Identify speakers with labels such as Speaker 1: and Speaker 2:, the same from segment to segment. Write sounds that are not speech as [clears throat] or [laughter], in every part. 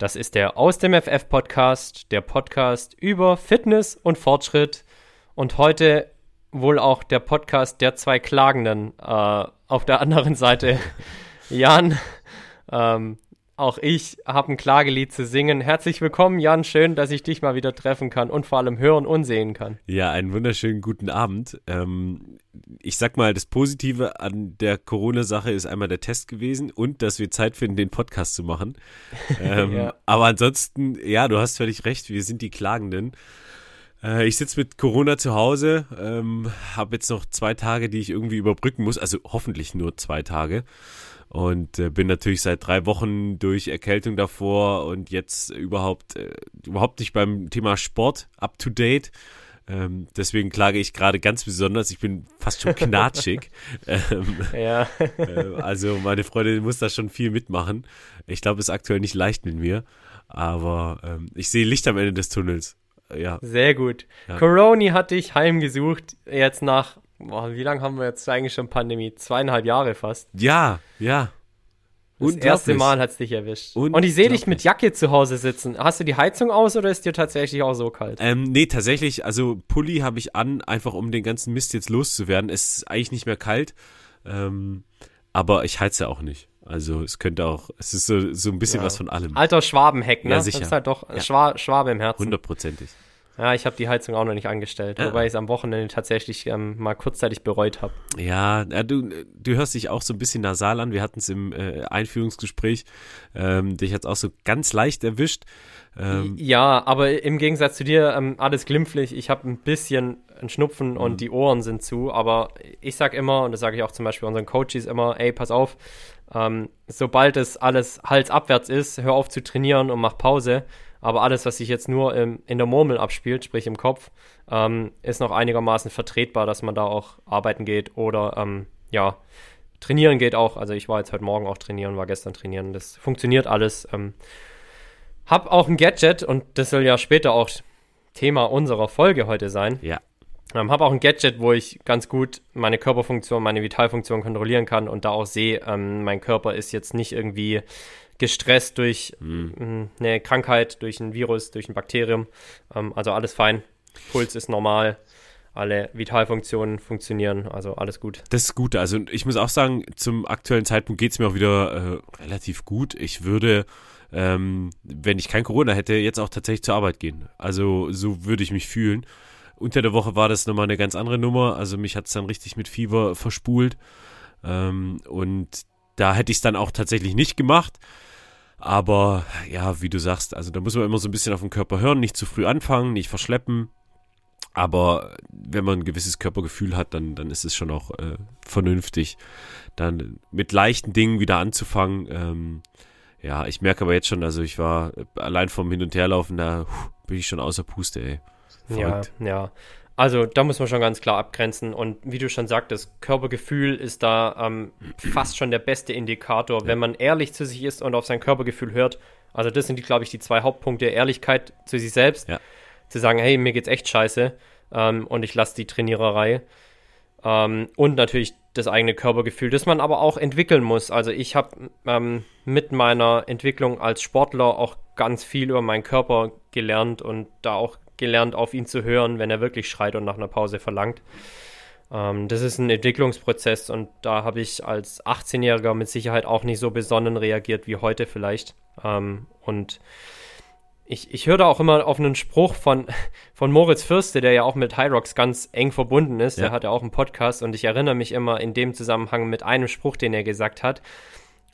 Speaker 1: Das ist der Aus dem FF Podcast, der Podcast über Fitness und Fortschritt. Und heute wohl auch der Podcast der zwei Klagenden. Äh, auf der [laughs] anderen Seite, Jan, ähm, auch ich habe ein Klagelied zu singen. Herzlich willkommen, Jan. Schön, dass ich dich mal wieder treffen kann und vor allem hören und sehen kann.
Speaker 2: Ja, einen wunderschönen guten Abend. Ähm, ich sag mal, das Positive an der Corona-Sache ist einmal der Test gewesen und dass wir Zeit finden, den Podcast zu machen. [laughs] Ähm, ja. Aber ansonsten, ja, du hast völlig recht, wir sind die Klagenden. Äh, ich sitze mit Corona zu Hause, ähm, habe jetzt noch zwei Tage, die ich irgendwie überbrücken muss, also hoffentlich nur zwei Tage. Und äh, bin natürlich seit drei Wochen durch Erkältung davor und jetzt überhaupt, äh, überhaupt nicht beim Thema Sport up to date. Ähm, deswegen klage ich gerade ganz besonders. Ich bin fast schon knatschig. [laughs] ähm, ja. äh, also meine Freundin muss da schon viel mitmachen. Ich glaube, es ist aktuell nicht leicht mit mir. Aber ähm, ich sehe Licht am Ende des Tunnels. Ja.
Speaker 1: Sehr gut. Ja. Coroni hat dich heimgesucht, jetzt nach boah, wie lange haben wir jetzt eigentlich schon Pandemie? Zweieinhalb Jahre fast.
Speaker 2: Ja, ja.
Speaker 1: Das erste Mal hat es dich erwischt. Und ich sehe dich mit Jacke zu Hause sitzen. Hast du die Heizung aus oder ist dir tatsächlich auch so kalt?
Speaker 2: Ähm, nee, tatsächlich, also Pulli habe ich an, einfach um den ganzen Mist jetzt loszuwerden. Es ist eigentlich nicht mehr kalt, ähm, aber ich heize auch nicht. Also es könnte auch, es ist so, so ein bisschen ja. was von allem.
Speaker 1: Alter Schwabenheck, ne?
Speaker 2: Ja, sicher.
Speaker 1: Das ist halt doch ja. Schwa Schwabe im Herzen.
Speaker 2: Hundertprozentig.
Speaker 1: Ja, ich habe die Heizung auch noch nicht angestellt, ja. wobei ich es am Wochenende tatsächlich ähm, mal kurzzeitig bereut habe.
Speaker 2: Ja, ja, du, du hörst dich auch so ein bisschen nasal an. Wir hatten es im äh, Einführungsgespräch. Ähm, dich hat es auch so ganz leicht erwischt.
Speaker 1: Ähm, ja, aber im Gegensatz zu dir, ähm, alles glimpflich. Ich habe ein bisschen einen Schnupfen und mhm. die Ohren sind zu, aber ich sag immer, und das sage ich auch zum Beispiel unseren Coaches immer, ey, pass auf, ähm, sobald es alles halsabwärts ist, hör auf zu trainieren und mach Pause. Aber alles, was sich jetzt nur im, in der Murmel abspielt, sprich im Kopf, ähm, ist noch einigermaßen vertretbar, dass man da auch arbeiten geht oder ähm, ja, trainieren geht auch. Also ich war jetzt heute Morgen auch trainieren, war gestern trainieren. Das funktioniert alles. Ähm, hab auch ein Gadget und das soll ja später auch Thema unserer Folge heute sein.
Speaker 2: Ja.
Speaker 1: Ähm, habe auch ein Gadget, wo ich ganz gut meine Körperfunktion, meine Vitalfunktion kontrollieren kann und da auch sehe, ähm, mein Körper ist jetzt nicht irgendwie gestresst durch mhm. eine Krankheit, durch ein Virus, durch ein Bakterium. Ähm, also alles fein. Puls ist normal. Alle Vitalfunktionen funktionieren, also alles gut.
Speaker 2: Das ist gut. Also ich muss auch sagen, zum aktuellen Zeitpunkt geht es mir auch wieder äh, relativ gut. Ich würde, ähm, wenn ich kein Corona hätte, jetzt auch tatsächlich zur Arbeit gehen. Also so würde ich mich fühlen. Unter der Woche war das nochmal eine ganz andere Nummer. Also mich hat es dann richtig mit Fieber verspult. Ähm, und da hätte ich es dann auch tatsächlich nicht gemacht. Aber ja, wie du sagst, also da muss man immer so ein bisschen auf den Körper hören, nicht zu früh anfangen, nicht verschleppen. Aber wenn man ein gewisses Körpergefühl hat, dann, dann ist es schon auch äh, vernünftig, dann mit leichten Dingen wieder anzufangen. Ähm, ja, ich merke aber jetzt schon, also ich war allein vom Hin- und Herlaufen, da bin ich schon außer Puste, ey.
Speaker 1: Verrückt. Ja, ja. Also da muss man schon ganz klar abgrenzen. Und wie du schon sagtest, Körpergefühl ist da ähm, fast schon der beste Indikator, ja. wenn man ehrlich zu sich ist und auf sein Körpergefühl hört. Also das sind, die, glaube ich, die zwei Hauptpunkte. Ehrlichkeit zu sich selbst. Ja. Zu sagen, hey, mir geht's echt scheiße ähm, und ich lasse die Trainiererei. Ähm, und natürlich das eigene Körpergefühl, das man aber auch entwickeln muss. Also ich habe ähm, mit meiner Entwicklung als Sportler auch ganz viel über meinen Körper gelernt und da auch gelernt, auf ihn zu hören, wenn er wirklich schreit und nach einer Pause verlangt. Ähm, das ist ein Entwicklungsprozess und da habe ich als 18-Jähriger mit Sicherheit auch nicht so besonnen reagiert wie heute vielleicht. Ähm, und ich, ich höre da auch immer auf einen Spruch von, [laughs] von Moritz Fürste, der ja auch mit Hyrox ganz eng verbunden ist. Ja. Der hat ja auch einen Podcast und ich erinnere mich immer in dem Zusammenhang mit einem Spruch, den er gesagt hat.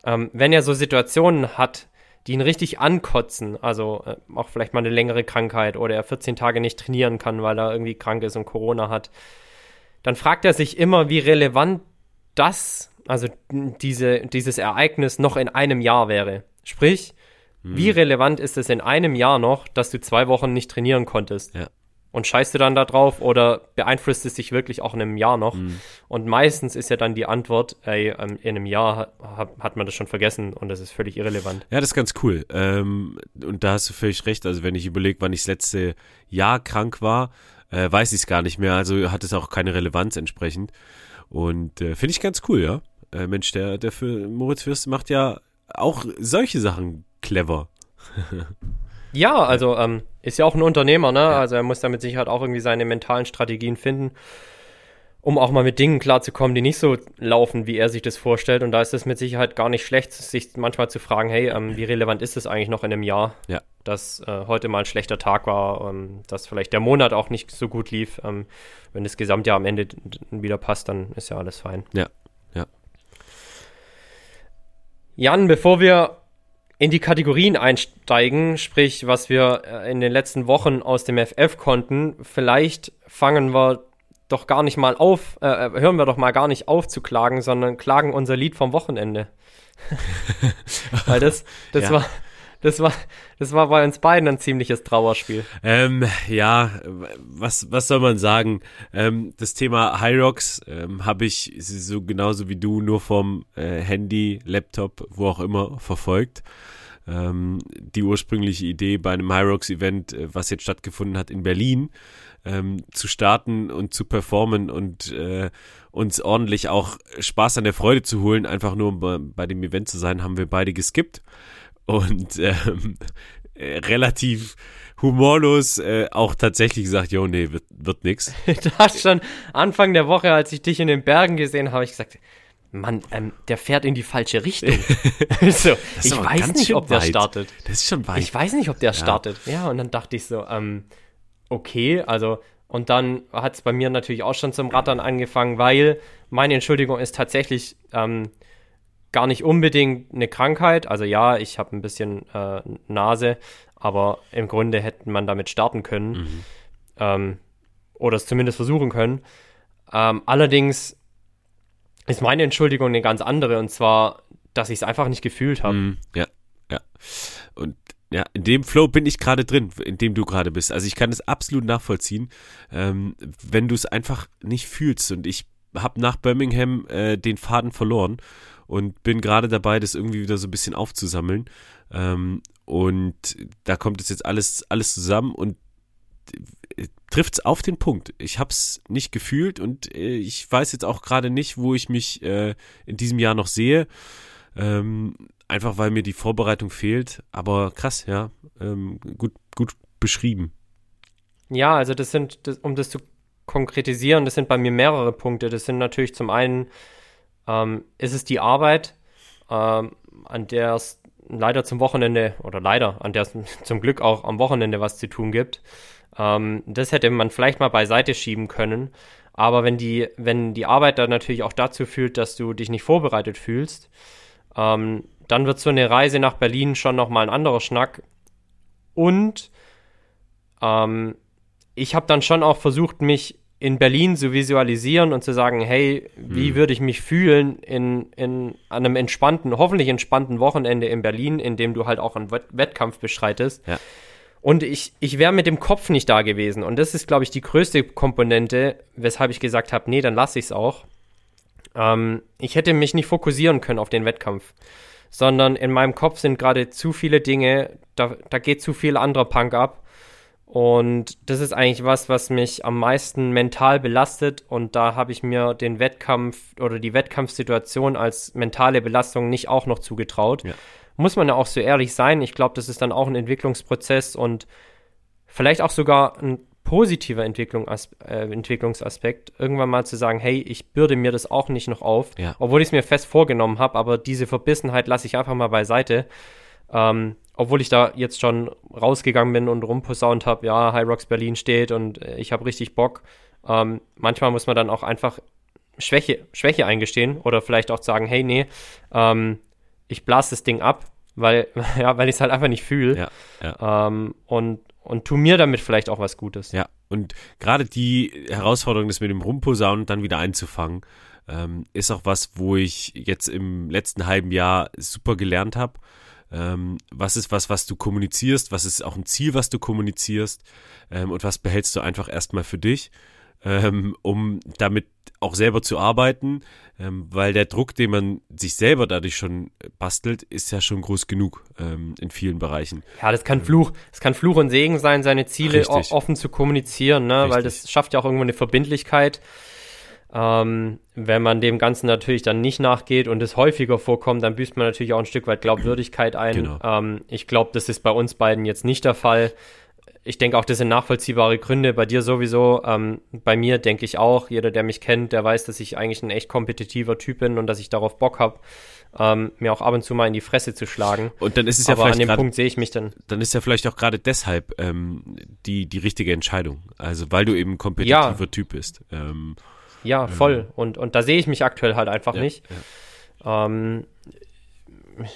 Speaker 1: Ähm, wenn er so Situationen hat, die ihn richtig ankotzen, also äh, auch vielleicht mal eine längere Krankheit oder er 14 Tage nicht trainieren kann, weil er irgendwie krank ist und Corona hat, dann fragt er sich immer, wie relevant das, also diese, dieses Ereignis noch in einem Jahr wäre. Sprich, wie hm. relevant ist es in einem Jahr noch, dass du zwei Wochen nicht trainieren konntest?
Speaker 2: Ja.
Speaker 1: Und scheißt du dann da drauf oder beeinflusst es dich wirklich auch in einem Jahr noch? Mhm. Und meistens ist ja dann die Antwort, ey, ähm, in einem Jahr hat, hat man das schon vergessen und das ist völlig irrelevant.
Speaker 2: Ja, das ist ganz cool. Ähm, und da hast du völlig recht. Also wenn ich überlege, wann ich das letzte Jahr krank war, äh, weiß ich es gar nicht mehr. Also hat es auch keine Relevanz entsprechend. Und äh, finde ich ganz cool, ja. Äh, Mensch, der, der für Moritz Fürst macht ja auch solche Sachen clever. [laughs]
Speaker 1: ja, also ähm, ist ja auch ein Unternehmer, ne? Ja. Also er muss da mit Sicherheit auch irgendwie seine mentalen Strategien finden, um auch mal mit Dingen klarzukommen, die nicht so laufen, wie er sich das vorstellt. Und da ist es mit Sicherheit gar nicht schlecht, sich manchmal zu fragen, hey, ähm, wie relevant ist es eigentlich noch in einem Jahr,
Speaker 2: ja.
Speaker 1: dass äh, heute mal ein schlechter Tag war, ähm, dass vielleicht der Monat auch nicht so gut lief. Ähm, wenn das Gesamtjahr am Ende wieder passt, dann ist ja alles fein.
Speaker 2: Ja, ja.
Speaker 1: Jan, bevor wir in die Kategorien einsteigen, sprich, was wir äh, in den letzten Wochen aus dem FF konnten, vielleicht fangen wir doch gar nicht mal auf, äh, äh, hören wir doch mal gar nicht auf zu klagen, sondern klagen unser Lied vom Wochenende. [laughs] Weil das, das ja. war, das war, das war bei uns beiden ein ziemliches Trauerspiel.
Speaker 2: Ähm, ja, was, was soll man sagen? Ähm, das Thema Hyrox ähm, habe ich so genauso wie du nur vom äh, Handy, Laptop, wo auch immer verfolgt. Ähm, die ursprüngliche Idee bei einem Hyrox-Event, äh, was jetzt stattgefunden hat in Berlin, ähm, zu starten und zu performen und äh, uns ordentlich auch Spaß an der Freude zu holen, einfach nur bei, bei dem Event zu sein, haben wir beide geskippt und ähm, äh, relativ humorlos äh, auch tatsächlich gesagt, jo, nee, wird, wird nix. [laughs]
Speaker 1: du hast schon Anfang der Woche, als ich dich in den Bergen gesehen habe, ich gesagt, Mann, ähm, der fährt in die falsche Richtung. [laughs] [laughs] so, ich weiß nicht, ob der weit. startet.
Speaker 2: Das ist schon weit.
Speaker 1: Ich weiß nicht, ob der ja. startet. Ja, und dann dachte ich so, ähm, okay, also, und dann hat es bei mir natürlich auch schon zum Rattern angefangen, weil meine Entschuldigung ist tatsächlich, ähm, gar nicht unbedingt eine Krankheit. Also ja, ich habe ein bisschen äh, Nase, aber im Grunde hätte man damit starten können. Mhm. Ähm, oder es zumindest versuchen können. Ähm, allerdings ist meine Entschuldigung eine ganz andere und zwar, dass ich es einfach nicht gefühlt habe. Mhm,
Speaker 2: ja, ja. Und ja, in dem Flow bin ich gerade drin, in dem du gerade bist. Also ich kann es absolut nachvollziehen, ähm, wenn du es einfach nicht fühlst. Und ich habe nach Birmingham äh, den Faden verloren und bin gerade dabei, das irgendwie wieder so ein bisschen aufzusammeln. Ähm, und da kommt es jetzt alles, alles zusammen und äh, trifft es auf den Punkt. Ich habe es nicht gefühlt und äh, ich weiß jetzt auch gerade nicht, wo ich mich äh, in diesem Jahr noch sehe. Ähm, einfach weil mir die Vorbereitung fehlt. Aber krass, ja, ähm, gut, gut beschrieben.
Speaker 1: Ja, also das sind, das, um das zu konkretisieren, das sind bei mir mehrere Punkte. Das sind natürlich zum einen ähm, ist es die Arbeit, ähm, an der es leider zum Wochenende, oder leider, an der es [laughs] zum Glück auch am Wochenende was zu tun gibt. Ähm, das hätte man vielleicht mal beiseite schieben können. Aber wenn die, wenn die Arbeit dann natürlich auch dazu führt, dass du dich nicht vorbereitet fühlst, ähm, dann wird so eine Reise nach Berlin schon nochmal ein anderer Schnack. Und ähm, ich habe dann schon auch versucht, mich in Berlin zu visualisieren und zu sagen, hey, wie hm. würde ich mich fühlen in, in einem entspannten, hoffentlich entspannten Wochenende in Berlin, in dem du halt auch einen Wettkampf beschreitest.
Speaker 2: Ja.
Speaker 1: Und ich, ich wäre mit dem Kopf nicht da gewesen. Und das ist, glaube ich, die größte Komponente, weshalb ich gesagt habe, nee, dann lasse ich es auch. Ähm, ich hätte mich nicht fokussieren können auf den Wettkampf, sondern in meinem Kopf sind gerade zu viele Dinge, da, da geht zu viel anderer Punk ab. Und das ist eigentlich was, was mich am meisten mental belastet. Und da habe ich mir den Wettkampf oder die Wettkampfsituation als mentale Belastung nicht auch noch zugetraut. Ja. Muss man ja auch so ehrlich sein. Ich glaube, das ist dann auch ein Entwicklungsprozess und vielleicht auch sogar ein positiver Entwicklung, äh, Entwicklungsaspekt, irgendwann mal zu sagen, hey, ich bürde mir das auch nicht noch auf,
Speaker 2: Ja.
Speaker 1: obwohl ich es mir fest vorgenommen habe, aber diese Verbissenheit lasse ich einfach mal beiseite. Ähm, obwohl ich da jetzt schon rausgegangen bin und rumposaunt habe, ja, High Rocks Berlin steht und äh, ich habe richtig Bock. Ähm, manchmal muss man dann auch einfach Schwäche, Schwäche eingestehen oder vielleicht auch sagen, hey, nee, ähm, ich blase das Ding ab, weil, [laughs] ja, weil ich es halt einfach nicht fühle.
Speaker 2: Ja,
Speaker 1: Ähm, und, und tu mir damit vielleicht auch was Gutes.
Speaker 2: Ja, und gerade die Herausforderung, das mit dem Rumposaunen dann wieder einzufangen, ähm, ist auch was, wo ich jetzt im letzten halben Jahr super gelernt habe. Ähm, was ist was, was du kommunizierst? Was ist auch ein Ziel, was du kommunizierst? Ähm, und was behältst du einfach erstmal für dich, ähm, um damit auch selber zu arbeiten? Ähm, weil der Druck, den man sich selber dadurch schon bastelt, ist ja schon groß genug ähm, in vielen Bereichen.
Speaker 1: Ja, das kann Fluch, das kann Fluch und Segen sein, seine Ziele
Speaker 2: Richtig.
Speaker 1: offen zu kommunizieren, ne? weil das schafft ja auch irgendwo eine Verbindlichkeit. Ähm, wenn man dem Ganzen natürlich dann nicht nachgeht und es häufiger vorkommt, dann büßt man natürlich auch ein Stück weit Glaubwürdigkeit ein.
Speaker 2: Genau.
Speaker 1: Ähm, ich glaube, das ist bei uns beiden jetzt nicht der Fall. Ich denke auch, das sind nachvollziehbare Gründe. Bei dir sowieso. Ähm, bei mir denke ich auch. Jeder, der mich kennt, der weiß, dass ich eigentlich ein echt kompetitiver Typ bin und dass ich darauf Bock habe, ähm, mir auch ab und zu mal in die Fresse zu schlagen.
Speaker 2: Und dann ist es ja
Speaker 1: Aber an
Speaker 2: vielleicht
Speaker 1: dem
Speaker 2: gerade
Speaker 1: Punkt sehe ich mich dann.
Speaker 2: dann ist ja vielleicht auch gerade deshalb ähm, die, die richtige Entscheidung. Also weil du eben ein kompetitiver
Speaker 1: Ja.
Speaker 2: Typ bist. Ähm,
Speaker 1: Ja, voll. Und, und da sehe ich mich aktuell halt einfach
Speaker 2: ja,
Speaker 1: nicht.
Speaker 2: Ja.
Speaker 1: Ähm,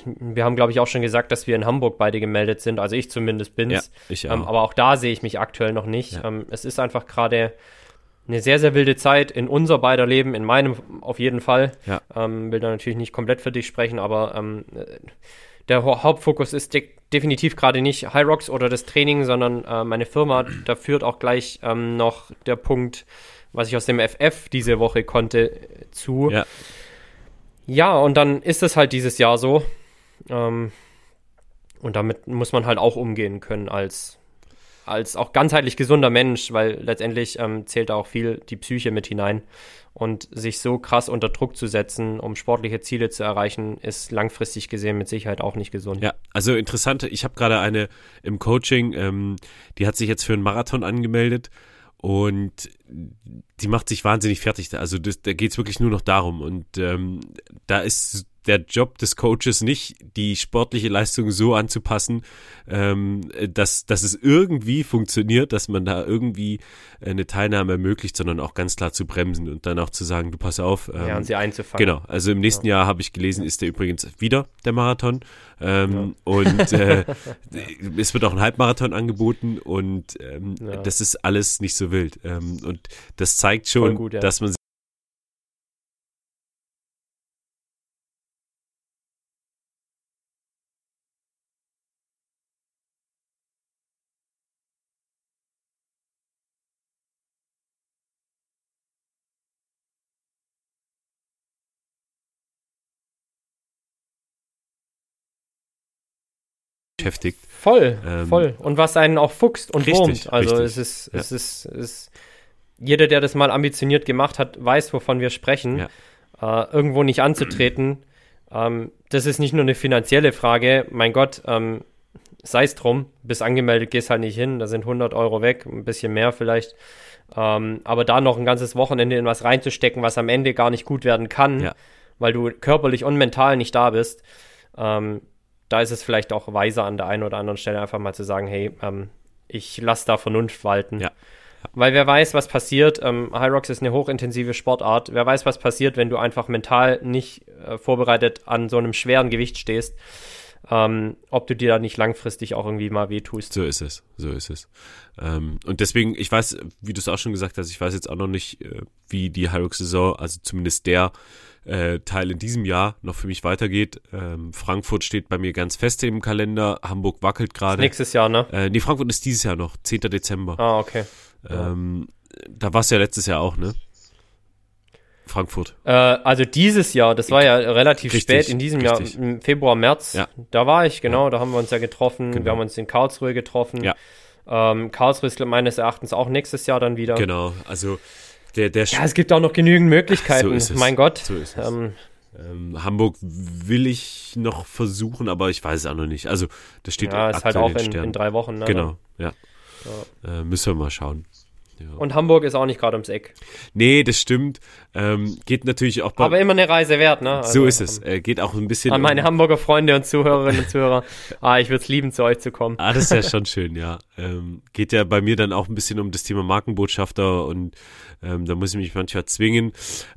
Speaker 1: wir haben, glaube ich, auch schon gesagt, dass wir in Hamburg beide gemeldet sind. Also ich zumindest bin's.
Speaker 2: Ja, ich auch.
Speaker 1: Ähm, aber auch da sehe ich mich aktuell noch nicht.
Speaker 2: Ja.
Speaker 1: Ähm, es ist einfach gerade eine sehr, sehr wilde Zeit in unser beider Leben, in meinem auf jeden Fall.
Speaker 2: Ja.
Speaker 1: Ähm, will da natürlich nicht komplett für dich sprechen, aber ähm, äh, der Hau- Hauptfokus ist de definitiv gerade nicht High Rocks oder das Training, sondern äh, meine Firma. Da führt auch gleich ähm, noch der Punkt, was ich aus dem FF diese Woche konnte, äh, zu.
Speaker 2: Ja.
Speaker 1: Ja, und dann ist es halt dieses Jahr so. Ähm, und damit muss man halt auch umgehen können als, als auch ganzheitlich gesunder Mensch, weil letztendlich ähm, zählt da auch viel die Psyche mit hinein. Und sich so krass unter Druck zu setzen, um sportliche Ziele zu erreichen, ist langfristig gesehen mit Sicherheit auch nicht gesund.
Speaker 2: Ja, also interessant. Ich habe gerade eine im Coaching, ähm, die hat sich jetzt für einen Marathon angemeldet und die macht sich wahnsinnig fertig. Also das, da geht's wirklich nur noch darum. Und ähm, da ist der Job des Coaches nicht, die sportliche Leistung so anzupassen, ähm, dass, dass es irgendwie funktioniert, dass man da irgendwie eine Teilnahme ermöglicht, sondern auch ganz klar zu bremsen und dann auch zu sagen, du pass auf. Ähm,
Speaker 1: Ja, und sie einzufangen.
Speaker 2: Genau, also im nächsten Jahr habe ich gelesen, ist der übrigens wieder der Marathon. Ähm, Und äh, [laughs] es wird auch ein Halbmarathon angeboten und ähm,
Speaker 1: Ja.
Speaker 2: das ist alles nicht so wild. Ähm, und das zeigt schon,
Speaker 1: gut, ja.
Speaker 2: dass man beschäftigt.
Speaker 1: Voll,
Speaker 2: Ähm,
Speaker 1: voll. Und was einen auch fuchst und
Speaker 2: Richtig,
Speaker 1: wurmt. Also
Speaker 2: richtig.
Speaker 1: es ist,
Speaker 2: Ja.
Speaker 1: es ist, es ist, jeder, der das mal ambitioniert gemacht hat, weiß, wovon wir sprechen.
Speaker 2: Ja.
Speaker 1: Äh, irgendwo nicht anzutreten, [clears throat] ähm, das ist nicht nur eine finanzielle Frage. Mein Gott, ähm, sei es drum, bis angemeldet gehst halt nicht hin, da sind 100 Euro weg, ein bisschen mehr vielleicht. Ähm, aber da noch ein ganzes Wochenende in was reinzustecken, was am Ende gar nicht gut werden kann,
Speaker 2: Ja.
Speaker 1: weil du körperlich und mental nicht da bist, ähm, da ist es vielleicht auch weiser an der einen oder anderen Stelle einfach mal zu sagen, hey, ähm, ich lasse da Vernunft walten.
Speaker 2: Ja.
Speaker 1: Weil wer weiß, was passiert. Ähm, High Rocks ist eine hochintensive Sportart. Wer weiß, was passiert, wenn du einfach mental nicht äh, vorbereitet an so einem schweren Gewicht stehst. Ähm, ob du dir da nicht langfristig auch irgendwie mal wehtust.
Speaker 2: So ist es, so ist es. Ähm, und deswegen, ich weiß, wie du es auch schon gesagt hast, ich weiß jetzt auch noch nicht, äh, wie die Hyrux-Saison, also zumindest der äh, Teil in diesem Jahr noch für mich weitergeht. Ähm, Frankfurt steht bei mir ganz fest im Kalender, Hamburg wackelt gerade.
Speaker 1: Nächstes Jahr, ne?
Speaker 2: Äh, nee, Frankfurt ist dieses Jahr noch, 10. Dezember.
Speaker 1: Ah, okay.
Speaker 2: Ähm, da war es ja letztes Jahr auch, ne? Frankfurt.
Speaker 1: Äh, also dieses Jahr, das war ja relativ
Speaker 2: Richtig,
Speaker 1: spät in diesem
Speaker 2: richtig.
Speaker 1: Jahr, im Februar, März.
Speaker 2: Ja.
Speaker 1: Da war ich, genau, da haben wir uns ja getroffen.
Speaker 2: Genau.
Speaker 1: Wir haben uns in Karlsruhe getroffen.
Speaker 2: Ja.
Speaker 1: Ähm, Karlsruhe ist meines Erachtens auch nächstes Jahr dann wieder.
Speaker 2: Genau, also der, der
Speaker 1: Ja, es gibt auch noch genügend Möglichkeiten.
Speaker 2: So ist es.
Speaker 1: Mein Gott.
Speaker 2: So ist es.
Speaker 1: Ähm,
Speaker 2: Ähm, Hamburg will ich noch versuchen, aber ich weiß es auch noch nicht. Also das steht
Speaker 1: ja, ist halt auch
Speaker 2: in
Speaker 1: in, drei Wochen. Ne?
Speaker 2: Genau, ja. ja. äh, müssen wir mal schauen.
Speaker 1: Ja. Und Hamburg ist auch nicht gerade ums Eck.
Speaker 2: Nee, das stimmt. Ähm, geht natürlich auch
Speaker 1: bei. Aber immer eine Reise wert, ne?
Speaker 2: Also, so ist es. Äh, geht auch ein bisschen.
Speaker 1: An meine um Hamburger Freunde und Zuhörerinnen und Zuhörer. [laughs] Ah, ich würde es lieben, zu euch zu kommen.
Speaker 2: Ah, das ist ja [laughs] schon schön, ja. Ähm, geht ja bei mir dann auch ein bisschen um das Thema Markenbotschafter und ähm, da muss ich mich manchmal zwingen.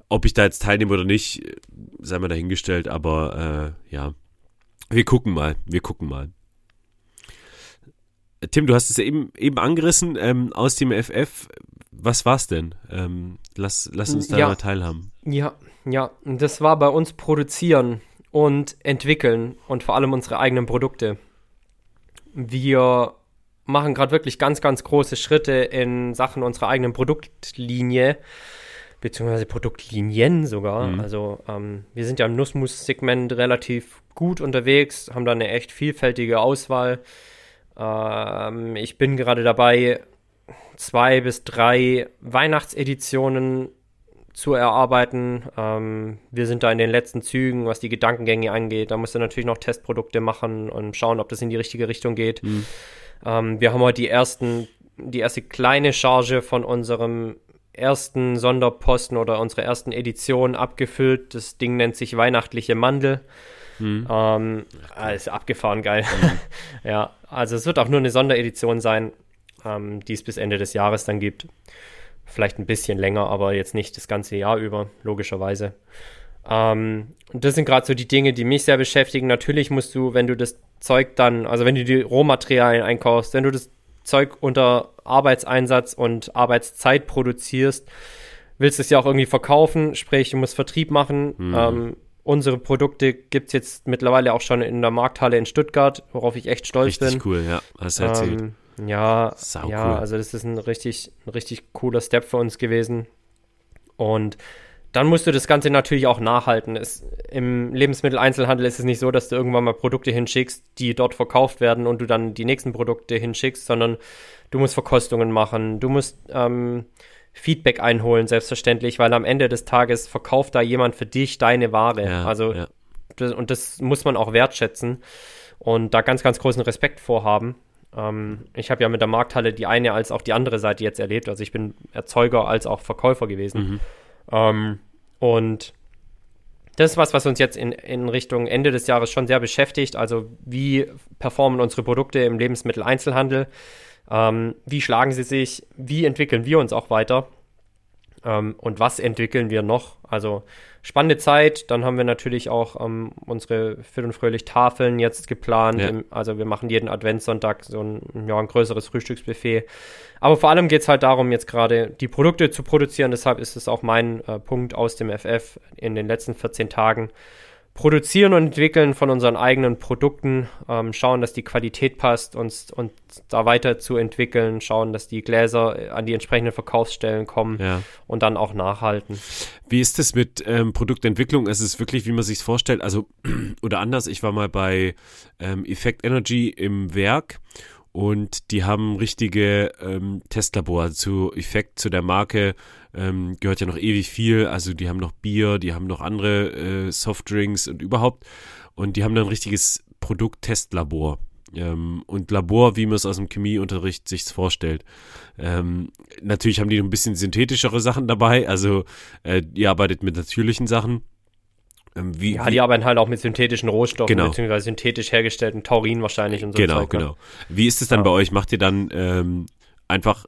Speaker 2: Ob ich da jetzt teilnehme oder nicht, sei mal dahingestellt, aber äh, ja. Wir gucken mal. Wir gucken mal. Tim, du hast es eben, eben angerissen ähm, aus dem FF. Was war's denn? Ähm, lass, lass uns da ja, mal teilhaben.
Speaker 1: Ja, ja, das war bei uns produzieren und entwickeln und vor allem unsere eigenen Produkte. Wir machen gerade wirklich ganz, ganz große Schritte in Sachen unserer eigenen Produktlinie, beziehungsweise Produktlinien sogar. Mhm. Also ähm, wir sind ja im Nussmus-Segment relativ gut unterwegs, haben da eine echt vielfältige Auswahl ähm, ich bin gerade dabei, zwei bis drei Weihnachtseditionen zu erarbeiten. Ähm, wir sind da in den letzten Zügen, was die Gedankengänge angeht. Da musst du natürlich noch Testprodukte machen und schauen, ob das in die richtige Richtung geht. Mhm. Ähm, wir haben heute die ersten, die erste kleine Charge von unserem ersten Sonderposten oder unserer ersten Edition abgefüllt. Das Ding nennt sich Weihnachtliche Mandel. Mhm. Ähm, äh, ist abgefahren geil. Mhm. [laughs] ja, also es wird auch nur eine Sonderedition sein, ähm, die es bis Ende des Jahres dann gibt. Vielleicht ein bisschen länger, aber jetzt nicht das ganze Jahr über, logischerweise. Ähm, und das sind gerade so die Dinge, die mich sehr beschäftigen. Natürlich musst du, wenn du das Zeug dann, also wenn du die Rohmaterialien einkaufst, wenn du das Zeug unter Arbeitseinsatz und Arbeitszeit produzierst, willst du es ja auch irgendwie verkaufen, sprich, du musst Vertrieb machen. Mhm. Ähm, Unsere Produkte gibt es jetzt mittlerweile auch schon in der Markthalle in Stuttgart, worauf ich echt stolz
Speaker 2: richtig
Speaker 1: bin.
Speaker 2: Richtig cool, ja. Hast du erzählt. Ähm,
Speaker 1: ja, Sau ja, cool. also das ist ein richtig, ein richtig cooler Step für uns gewesen. Und dann musst du das Ganze natürlich auch nachhalten. Es, Im Lebensmitteleinzelhandel ist es nicht so, dass du irgendwann mal Produkte hinschickst, die dort verkauft werden und du dann die nächsten Produkte hinschickst, sondern du musst Verkostungen machen, du musst ähm, Feedback einholen, selbstverständlich, weil am Ende des Tages verkauft da jemand für dich deine Ware. Ja, also, ja. Das, und das muss man auch wertschätzen und da ganz, ganz großen Respekt vorhaben. Ähm, ich habe ja mit der Markthalle die eine als auch die andere Seite jetzt erlebt. Also ich bin Erzeuger als auch Verkäufer gewesen. Mhm. Ähm, und das ist was, was uns jetzt in, in Richtung Ende des Jahres schon sehr beschäftigt. Also wie performen unsere Produkte im Lebensmitteleinzelhandel? Ähm, wie schlagen sie sich? Wie entwickeln wir uns auch weiter? Ähm, und was entwickeln wir noch? Also spannende Zeit. Dann haben wir natürlich auch ähm, unsere Fit und Fröhlich Tafeln jetzt geplant. Ja. Im, also wir machen jeden Adventssonntag so ein, ja, ein größeres Frühstücksbuffet. Aber vor allem geht es halt darum, jetzt gerade die Produkte zu produzieren. Deshalb ist es auch mein äh, Punkt aus dem FF in den letzten 14 Tagen produzieren und entwickeln von unseren eigenen Produkten, ähm, schauen, dass die Qualität passt, uns und da weiter zu entwickeln, schauen, dass die Gläser an die entsprechenden Verkaufsstellen kommen ja. und dann auch nachhalten.
Speaker 2: Wie ist es mit ähm, Produktentwicklung? Es ist wirklich, wie man sich vorstellt, also [clears throat] oder anders. Ich war mal bei ähm, Effect Energy im Werk und die haben richtige ähm, Testlabor zu Effekt, zu der Marke ähm, gehört ja noch ewig viel. Also die haben noch Bier, die haben noch andere äh, Softdrinks und überhaupt. Und die haben dann ein richtiges Produkttestlabor. Ähm, und Labor, wie man es aus dem Chemieunterricht sich vorstellt. Ähm, natürlich haben die noch ein bisschen synthetischere Sachen dabei. Also äh, ihr arbeitet mit natürlichen Sachen.
Speaker 1: Ähm, wie, ja, die arbeiten halt auch mit synthetischen Rohstoffen, genau. beziehungsweise synthetisch hergestellten Taurin wahrscheinlich und so.
Speaker 2: Genau, Zeug, ne? genau. Wie ist es dann ja. bei euch? Macht ihr dann ähm, einfach,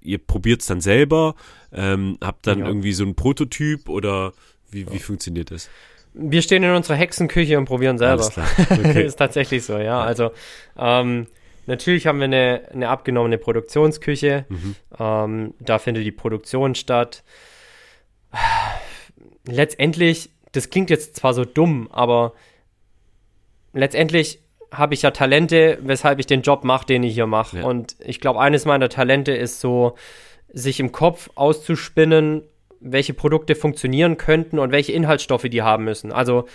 Speaker 2: ihr probiert es dann selber, ähm, habt dann ja. irgendwie so einen Prototyp oder wie, wie funktioniert das?
Speaker 1: Wir stehen in unserer Hexenküche und probieren selber. Okay. [laughs] ist tatsächlich so, ja. Also ähm, natürlich haben wir eine, eine abgenommene Produktionsküche. Mhm. Ähm, da findet die Produktion statt letztendlich, das klingt jetzt zwar so dumm, aber letztendlich habe ich ja Talente, weshalb ich den Job mache, den ich hier mache. Ja. Und ich glaube, eines meiner Talente ist so, sich im Kopf auszuspinnen, welche Produkte funktionieren könnten und welche Inhaltsstoffe die haben müssen. Also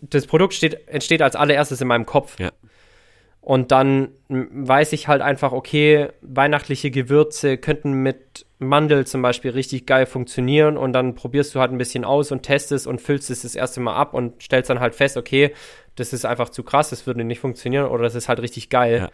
Speaker 1: das Produkt steht, entsteht als allererstes in meinem Kopf. Ja. Und dann weiß ich halt einfach, okay, weihnachtliche Gewürze könnten mit Mandel zum Beispiel richtig geil funktionieren und dann probierst du halt ein bisschen aus und testest und füllst es das erste Mal ab und stellst dann halt fest, okay, das ist einfach zu krass, das würde nicht funktionieren oder das ist halt richtig geil.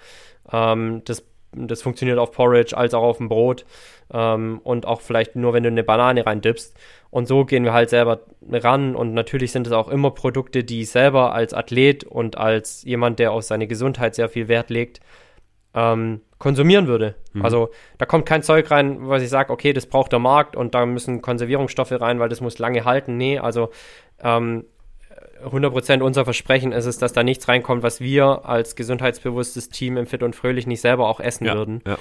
Speaker 1: Ja. Ähm, das das funktioniert auf Porridge als auch auf dem Brot ähm, und auch vielleicht nur, wenn du eine Banane reindippst. Und so gehen wir halt selber ran und natürlich sind es auch immer Produkte, die ich selber als Athlet und als jemand, der auf seine Gesundheit sehr viel Wert legt, ähm, konsumieren würde. Mhm. Also da kommt kein Zeug rein, was ich sage, okay, das braucht der Markt und da müssen Konservierungsstoffe rein, weil das muss lange halten. Nee, also ähm, 100% unser Versprechen ist es, dass da nichts reinkommt, was wir als gesundheitsbewusstes Team im Fit und Fröhlich nicht selber auch essen
Speaker 2: ja,
Speaker 1: würden.
Speaker 2: Ja.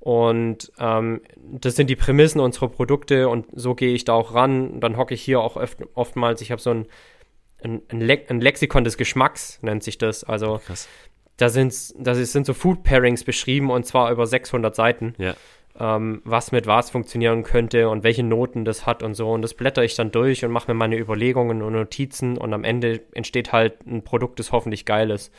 Speaker 1: Und ähm, das sind die Prämissen unserer Produkte und so gehe ich da auch ran. Dann hocke ich hier auch oft, oftmals, ich habe so ein, ein, ein, Le ein, Lexikon des Geschmacks, nennt sich das. Also Krass. Da, sind's, da sind so Food Pairings beschrieben und zwar über 600 Seiten.
Speaker 2: Ja
Speaker 1: ähm, was mit was funktionieren könnte und welche Noten das hat und so. Und das blätter ich dann durch und mache mir meine Überlegungen und Notizen und am Ende entsteht halt ein Produkt, das hoffentlich geil ist.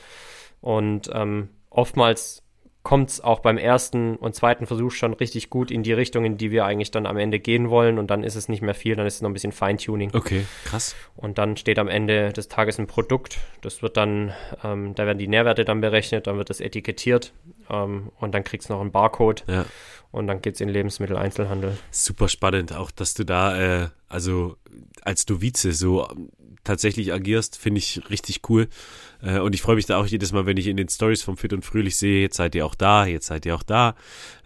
Speaker 1: Und ähm, oftmals kommt es auch beim ersten und zweiten Versuch schon richtig gut in die Richtung, in die wir eigentlich dann am Ende gehen wollen. Und dann ist es nicht mehr viel, dann ist es noch ein bisschen Feintuning.
Speaker 2: Okay, krass.
Speaker 1: Und dann steht am Ende des Tages ein Produkt. Das wird dann, ähm, da werden die Nährwerte dann berechnet, dann wird das etikettiert ähm, und dann kriegst du noch einen Barcode.
Speaker 2: Ja.
Speaker 1: Und dann geht es in Lebensmitteleinzelhandel.
Speaker 2: Super spannend, auch dass du da, äh, also als Novize so tatsächlich agierst, finde ich richtig cool. Äh, und ich freue mich da auch jedes Mal, wenn ich in den Stories vom Fit und Fröhlich sehe, jetzt seid ihr auch da, jetzt seid ihr auch da.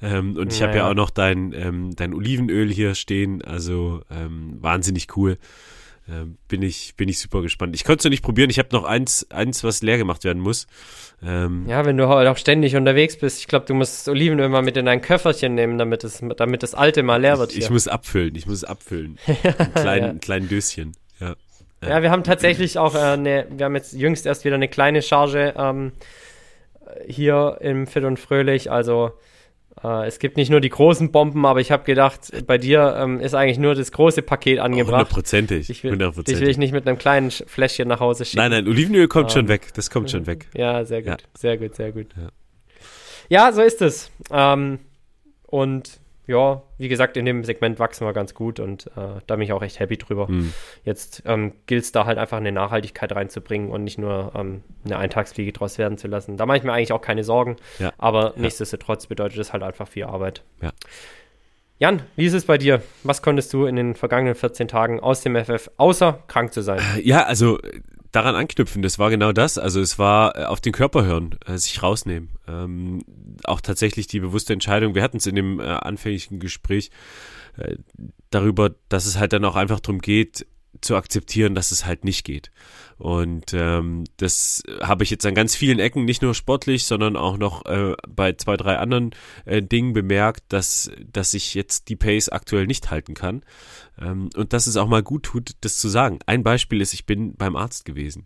Speaker 2: Ähm, und ich naja. habe ja auch noch dein, ähm, dein Olivenöl hier stehen, also ähm, wahnsinnig cool. Bin ich bin ich super gespannt. Ich konnte es noch nicht probieren. Ich habe noch eins eins, was leer gemacht werden muss.
Speaker 1: Ähm, ja, wenn du halt auch ständig unterwegs bist. Ich glaube, du musst Olivenöl mal mit in dein Köfferchen nehmen, damit es damit das alte mal leer wird.
Speaker 2: Ich, ich muss abfüllen. Ich muss es abfüllen. [laughs] ein, klein, ja. kleinen Döschen. Ja.
Speaker 1: Wir haben tatsächlich auch eine, wir haben jetzt jüngst erst wieder eine kleine Charge ähm, hier im Fit und Fröhlich. Also äh, es gibt nicht nur die großen Bomben, aber ich habe gedacht, bei dir ähm, ist eigentlich nur das große Paket angebracht.
Speaker 2: Hundertprozentig.
Speaker 1: Ich, will, dich will ich nicht mit einem kleinen Fläschchen nach Hause schicken.
Speaker 2: Nein, nein, Olivenöl kommt ähm, schon weg. Das kommt schon weg.
Speaker 1: Ja, sehr gut, ja. sehr gut, sehr gut. Ja, ja so ist es. Ähm, und ja, wie gesagt, in dem Segment wachsen wir ganz gut und äh, da bin ich auch echt happy drüber. Mhm. Jetzt ähm, gilt es da halt einfach eine Nachhaltigkeit reinzubringen und nicht nur ähm, eine Eintagsfliege draus werden zu lassen. Da mache ich mir eigentlich auch keine Sorgen,
Speaker 2: ja.
Speaker 1: aber
Speaker 2: ja.
Speaker 1: nichtsdestotrotz bedeutet es halt einfach viel Arbeit.
Speaker 2: Ja.
Speaker 1: Jan, wie ist es bei dir? Was konntest du in den vergangenen 14 Tagen aus dem FF, außer krank zu sein?
Speaker 2: Ja, also daran anknüpfen, das war genau das. Also es war äh, auf den Körper hören, äh, sich rausnehmen. Ähm, auch tatsächlich die bewusste Entscheidung, wir hatten es in dem äh, anfänglichen Gespräch äh, darüber, dass es halt dann auch einfach darum geht, zu akzeptieren, dass es halt nicht geht. Und ähm, das habe ich jetzt an ganz vielen Ecken, nicht nur sportlich, sondern auch noch äh, bei zwei, drei anderen äh, Dingen bemerkt, dass, dass ich jetzt die Pace aktuell nicht halten kann. Ähm, und dass es auch mal gut tut, das zu sagen. Ein Beispiel ist, ich bin beim Arzt gewesen.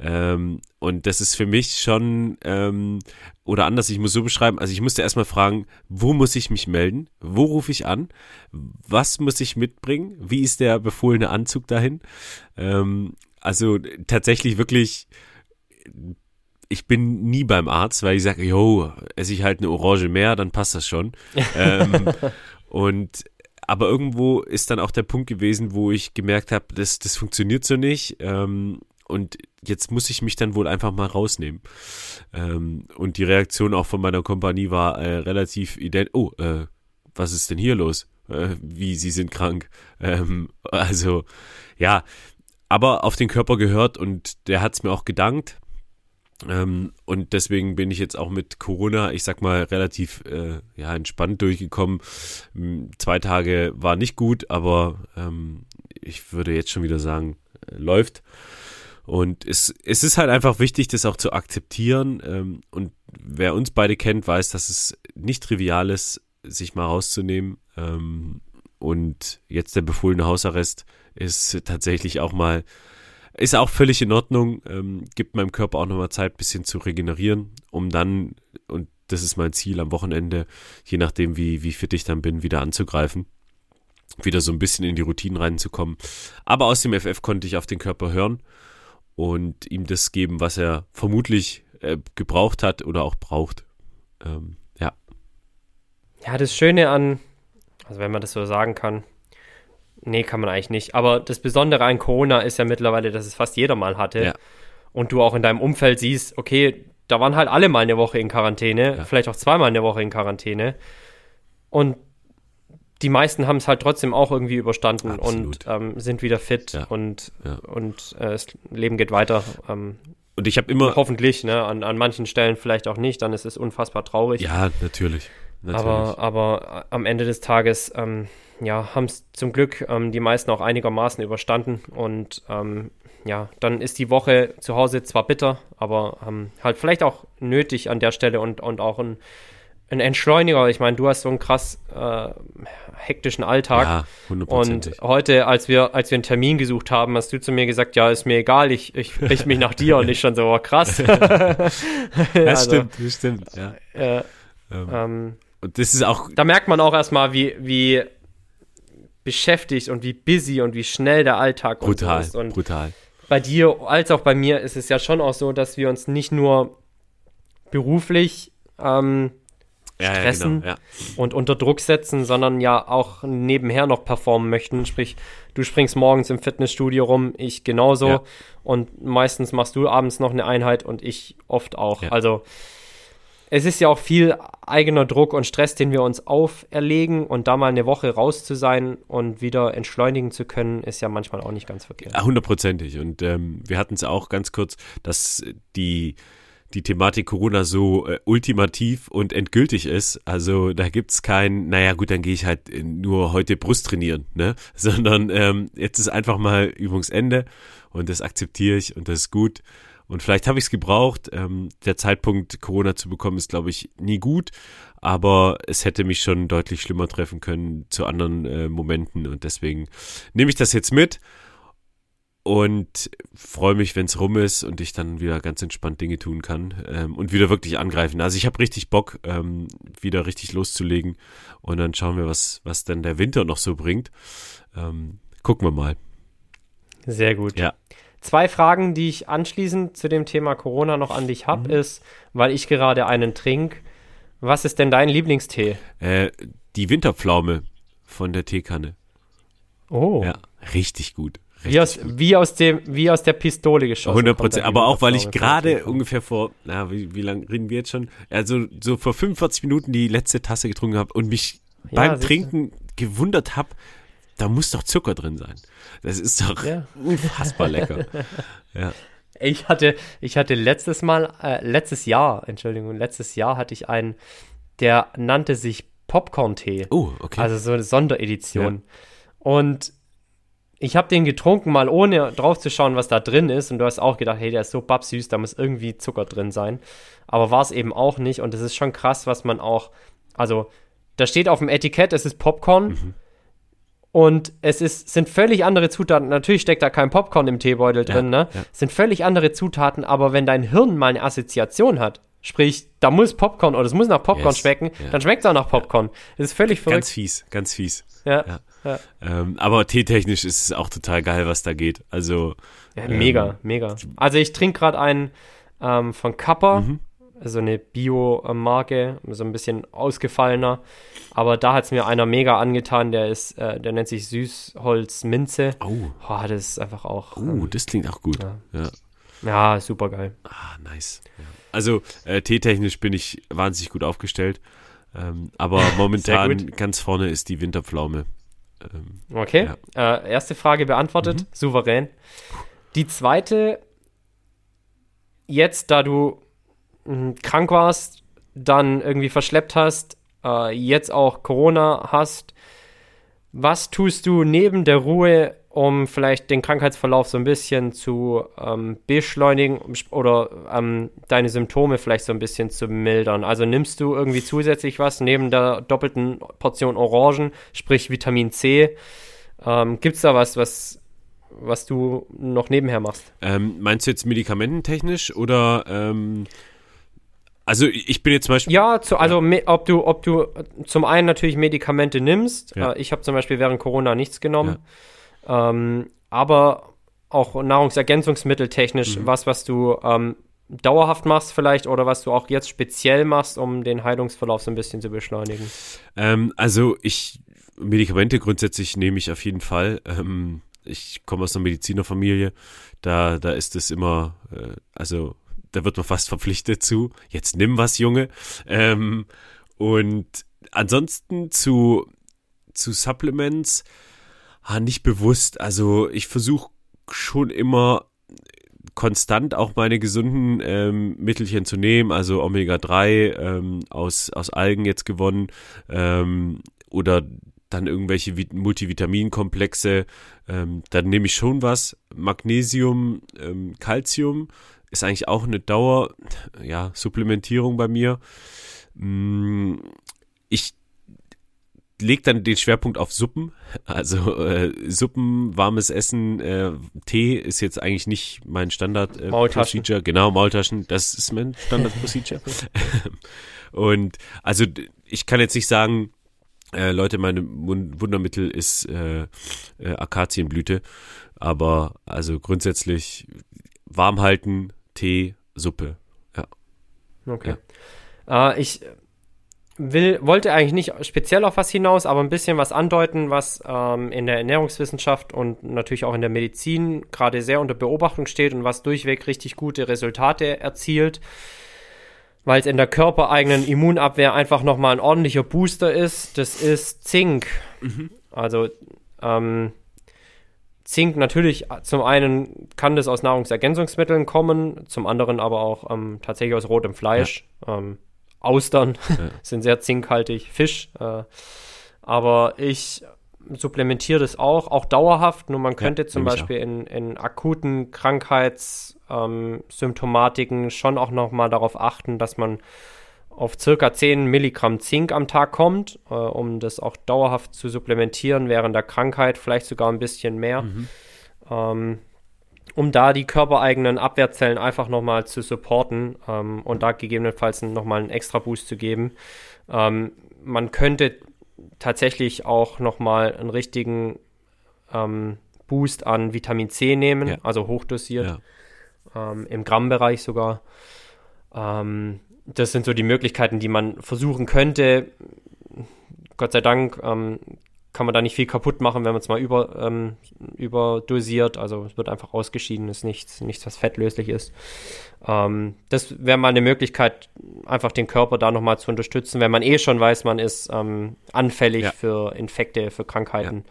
Speaker 2: Ähm, und das ist für mich schon, ähm, oder anders, ich muss so beschreiben, also ich musste erstmal fragen, wo muss ich mich melden? Wo rufe ich an? Was muss ich mitbringen? Wie ist der befohlene Anzug dahin? Ähm, also tatsächlich wirklich ich bin nie beim Arzt, weil ich sage, jo, esse ich halt eine Orange mehr, dann passt das schon. [laughs] ähm, und aber irgendwo ist dann auch der Punkt gewesen, wo ich gemerkt habe, das, das funktioniert so nicht. Ähm, und jetzt muss ich mich dann wohl einfach mal rausnehmen. Ähm, und die Reaktion auch von meiner Kompanie war äh, relativ ident. Oh, äh, was ist denn hier los? Äh, wie, Sie sind krank. Ähm, also, ja, aber auf den Körper gehört und der hat es mir auch gedankt. Ähm, und deswegen bin ich jetzt auch mit Corona, ich sag mal, relativ äh, ja, entspannt durchgekommen. Zwei Tage war nicht gut, aber ähm, ich würde jetzt schon wieder sagen, äh, läuft. Und es, es ist halt einfach wichtig, das auch zu akzeptieren. Ähm, und wer uns beide kennt, weiß, dass es nicht trivial ist, sich mal rauszunehmen. Ähm, und jetzt der befohlene Hausarrest ist tatsächlich auch mal ist auch völlig in Ordnung, ähm, gibt meinem Körper auch nochmal Zeit, bisschen zu regenerieren, um dann, und das ist mein Ziel am Wochenende, je nachdem, wie, wie fit ich dann bin, wieder anzugreifen. Wieder so ein bisschen in die Routinen reinzukommen. Aber aus dem FF konnte ich auf den Körper hören und ihm das geben, was er vermutlich äh, gebraucht hat oder auch braucht. Ähm, ja.
Speaker 1: Ja, das Schöne an, also wenn man das so sagen kann, Nee, kann man eigentlich nicht. Aber das Besondere an Corona ist ja mittlerweile, dass es fast jeder mal hatte.
Speaker 2: Ja.
Speaker 1: Und du auch in deinem Umfeld siehst, okay, da waren halt alle mal eine Woche in Quarantäne, ja. vielleicht auch zweimal eine Woche in Quarantäne. Und die meisten haben es halt trotzdem auch irgendwie überstanden Absolut. und ähm, sind wieder fit ja. und, und äh, das Leben geht weiter. Ähm,
Speaker 2: und ich habe immer.
Speaker 1: Hoffentlich, ne? An, an manchen Stellen vielleicht auch nicht, dann ist es unfassbar traurig.
Speaker 2: Ja, natürlich. natürlich.
Speaker 1: Aber, aber am Ende des Tages, ähm, ja, haben es zum Glück ähm, die meisten auch einigermaßen überstanden. Und ähm, ja, dann ist die Woche zu Hause zwar bitter, aber ähm, halt vielleicht auch nötig an der Stelle und, und auch ein ein Entschleuniger. Ich meine, du hast so einen krass äh, hektischen Alltag. Ja, 100%. Und heute, als wir, als wir einen Termin gesucht haben, hast du zu mir gesagt, ja, ist mir egal, ich, ich richte mich nach dir und ich schon so, oh, krass. [laughs] [laughs]
Speaker 2: das also, stimmt, das stimmt, ja. Äh, ähm, ähm, und das ist auch.
Speaker 1: Da merkt man auch erstmal, wie, wie beschäftigt und wie busy und wie schnell der Alltag
Speaker 2: brutal,
Speaker 1: ist. Und
Speaker 2: brutal.
Speaker 1: Bei dir als auch bei mir ist es ja schon auch so, dass wir uns nicht nur beruflich ähm, stressen ja, ja, genau, und unter Druck setzen, sondern ja auch nebenher noch performen möchten. Sprich, du springst morgens im Fitnessstudio rum, ich genauso. Und meistens machst du abends noch eine Einheit und ich oft auch. Also es ist ja auch viel eigener Druck und Stress, den wir uns auferlegen und da mal eine Woche raus zu sein und wieder entschleunigen zu können, ist ja manchmal auch nicht ganz verkehrt.
Speaker 2: Hundertprozentig. Und ähm, wir hatten es auch ganz kurz, dass die die Thematik Corona so äh, ultimativ und endgültig ist. Also da gibt's kein, naja gut, dann gehe ich halt nur heute Brust trainieren, ne? [laughs] Sondern ähm, jetzt ist einfach mal Übungsende und das akzeptiere ich und das ist gut. Und vielleicht habe ich es gebraucht. Ähm, der Zeitpunkt, Corona zu bekommen, ist, glaube ich, nie gut. Aber es hätte mich schon deutlich schlimmer treffen können zu anderen äh, Momenten. Und deswegen nehme ich das jetzt mit und freue mich, wenn es rum ist und ich dann wieder ganz entspannt Dinge tun kann ähm, und wieder wirklich angreifen. Also ich habe richtig Bock, ähm, wieder richtig loszulegen und dann schauen wir, was, was denn der Winter noch so bringt. Ähm, gucken wir mal.
Speaker 1: Sehr gut.
Speaker 2: Ja.
Speaker 1: Zwei Fragen, die ich anschließend zu dem Thema Corona noch an dich habe, mhm. ist, weil ich gerade einen trink, was ist denn dein Lieblingstee?
Speaker 2: Äh, die Winterpflaume von der Teekanne.
Speaker 1: Oh.
Speaker 2: Ja, richtig gut.
Speaker 1: Wie aus, wie aus, dem, wie aus der Pistole geschossen.
Speaker 2: 100 Prozent. Aber auch, weil ich gerade ungefähr vor, na, wie, wie lange reden wir jetzt schon? Also, so vor 45 Minuten die letzte Tasse getrunken habe und mich ja, beim Trinken gewundert habe, da muss doch Zucker drin sein. Das ist doch ja. [laughs] unfassbar lecker. Ja.
Speaker 1: Ich hatte, ich hatte letztes Mal, äh, letztes Jahr, Entschuldigung, letztes Jahr hatte ich einen, der nannte sich Popcorn-Tee.
Speaker 2: Oh, okay.
Speaker 1: Also so eine Sonderedition. Ja. Und ich habe den getrunken, mal ohne drauf zu schauen, was da drin ist. Und du hast auch gedacht, hey, der ist so babsüß, da muss irgendwie Zucker drin sein. Aber war es eben auch nicht. Und es ist schon krass, was man auch. Also, da steht auf dem Etikett, es ist Popcorn. Mhm. Und es ist, sind völlig andere Zutaten. Natürlich steckt da kein Popcorn im Teebeutel drin, ja, ne? Ja. Es sind völlig andere Zutaten, aber wenn dein Hirn mal eine Assoziation hat, sprich, da muss Popcorn oder es muss nach Popcorn yes, schmecken, ja. dann schmeckt es auch nach Popcorn. Das ist völlig verrückt.
Speaker 2: Ganz fies, ganz fies.
Speaker 1: Ja.
Speaker 2: ja. Ähm, aber teetechnisch ist es auch total geil, was da geht. Also.
Speaker 1: Ja, mega, ähm, mega. Also ich trinke gerade einen ähm, von Kappa, mhm. So eine Bio-Marke, so ein bisschen ausgefallener. Aber da hat es mir einer mega angetan, der ist, äh, der nennt sich Süßholz Minze.
Speaker 2: Oh.
Speaker 1: oh. Das ist einfach auch.
Speaker 2: Oh, ähm, das klingt auch gut. Ja,
Speaker 1: ja. ja super geil.
Speaker 2: Ah, nice. Ja. Also äh, teetechnisch bin ich wahnsinnig gut aufgestellt. Ähm, aber [laughs] momentan ganz vorne ist die Winterpflaume.
Speaker 1: Ähm, okay. Äh, erste Frage beantwortet, mhm. souverän. Die zweite, jetzt, da du mh, krank warst, dann irgendwie verschleppt hast, äh, jetzt auch Corona hast, was tust du neben der Ruhe um vielleicht den Krankheitsverlauf so ein bisschen zu ähm, beschleunigen oder ähm, deine Symptome vielleicht so ein bisschen zu mildern. Also nimmst du irgendwie zusätzlich was neben der doppelten Portion Orangen, sprich Vitamin C. Ähm, Gibt es da was, was, was du noch nebenher machst?
Speaker 2: Ähm, meinst du jetzt medikamententechnisch oder ähm, also ich bin jetzt zum Beispiel.
Speaker 1: Ja, zu, also ja. ob du, ob du zum einen natürlich Medikamente nimmst. Ja. Äh, ich habe zum Beispiel während Corona nichts genommen. Ja. Ähm, aber auch Nahrungsergänzungsmittel technisch, mhm. was, was du ähm, dauerhaft machst vielleicht oder was du auch jetzt speziell machst, um den Heilungsverlauf so ein bisschen zu beschleunigen?
Speaker 2: Ähm, also ich, Medikamente grundsätzlich nehme ich auf jeden Fall. Ähm, ich komme aus einer Medizinerfamilie, da, da ist es immer, äh, also da wird man fast verpflichtet zu. Jetzt nimm was, Junge. Ähm, und ansonsten zu, zu Supplements, ah, nicht bewusst. Also ich versuche schon immer konstant auch meine gesunden ähm, Mittelchen zu nehmen, also Omega-3 ähm, aus, aus Algen jetzt gewonnen ähm, oder dann irgendwelche Multivitaminkomplexe, ähm, dann nehme ich schon was. Magnesium, ähm, Calcium ist eigentlich auch eine Dauer, ja, Supplementierung bei mir. Mm, ich lege dann den Schwerpunkt auf Suppen. Also äh, Suppen, warmes Essen, äh, Tee ist jetzt eigentlich nicht mein Standard äh, Procedure. Genau, Maultaschen, das ist mein Standard Procedure. [laughs] Und also ich kann jetzt nicht sagen, äh, Leute, meine Wundermittel ist äh, äh, Akazienblüte, aber also grundsätzlich warm halten, Tee, Suppe. Ja.
Speaker 1: Okay. Ja. Äh, ich will, wollte eigentlich nicht speziell auf was hinaus, aber ein bisschen was andeuten, was ähm, in der Ernährungswissenschaft und natürlich auch in der Medizin gerade sehr unter Beobachtung steht und was durchweg richtig gute Resultate erzielt, weil es in der körpereigenen Immunabwehr einfach nochmal ein ordentlicher Booster ist. Das ist Zink. Mhm. Also ähm, Zink natürlich, zum einen kann das aus Nahrungsergänzungsmitteln kommen, zum anderen aber auch ähm, tatsächlich aus rotem Fleisch. Ja. Ähm, Austern ja. [laughs] sind sehr zinkhaltig, Fisch. Äh, aber ich supplementiere das auch, auch dauerhaft. Nur man könnte ja, zum Beispiel in, in akuten Krankheitssymptomatiken ähm, schon auch nochmal darauf achten, dass man auf circa 10 Milligramm Zink am Tag kommt, äh, um das auch dauerhaft zu supplementieren während der Krankheit, vielleicht sogar ein bisschen mehr. Mhm. Ähm, um da die körpereigenen Abwehrzellen einfach nochmal zu supporten ähm, und da gegebenenfalls nochmal einen extra Boost zu geben. Ähm, man könnte tatsächlich auch nochmal einen richtigen ähm, Boost an Vitamin C nehmen, ja. also hochdosiert, ja. Ähm, im Grammbereich sogar. Ähm, das sind so die Möglichkeiten, die man versuchen könnte. Gott sei Dank ähm, kann man da nicht viel kaputt machen, wenn man es mal über, ähm, überdosiert. Also es wird einfach ausgeschieden, ist nichts, nichts was fettlöslich ist. Ähm, das wäre mal eine Möglichkeit, einfach den Körper da nochmal zu unterstützen, wenn man eh schon weiß, man ist ähm, anfällig ja. für Infekte, für Krankheiten.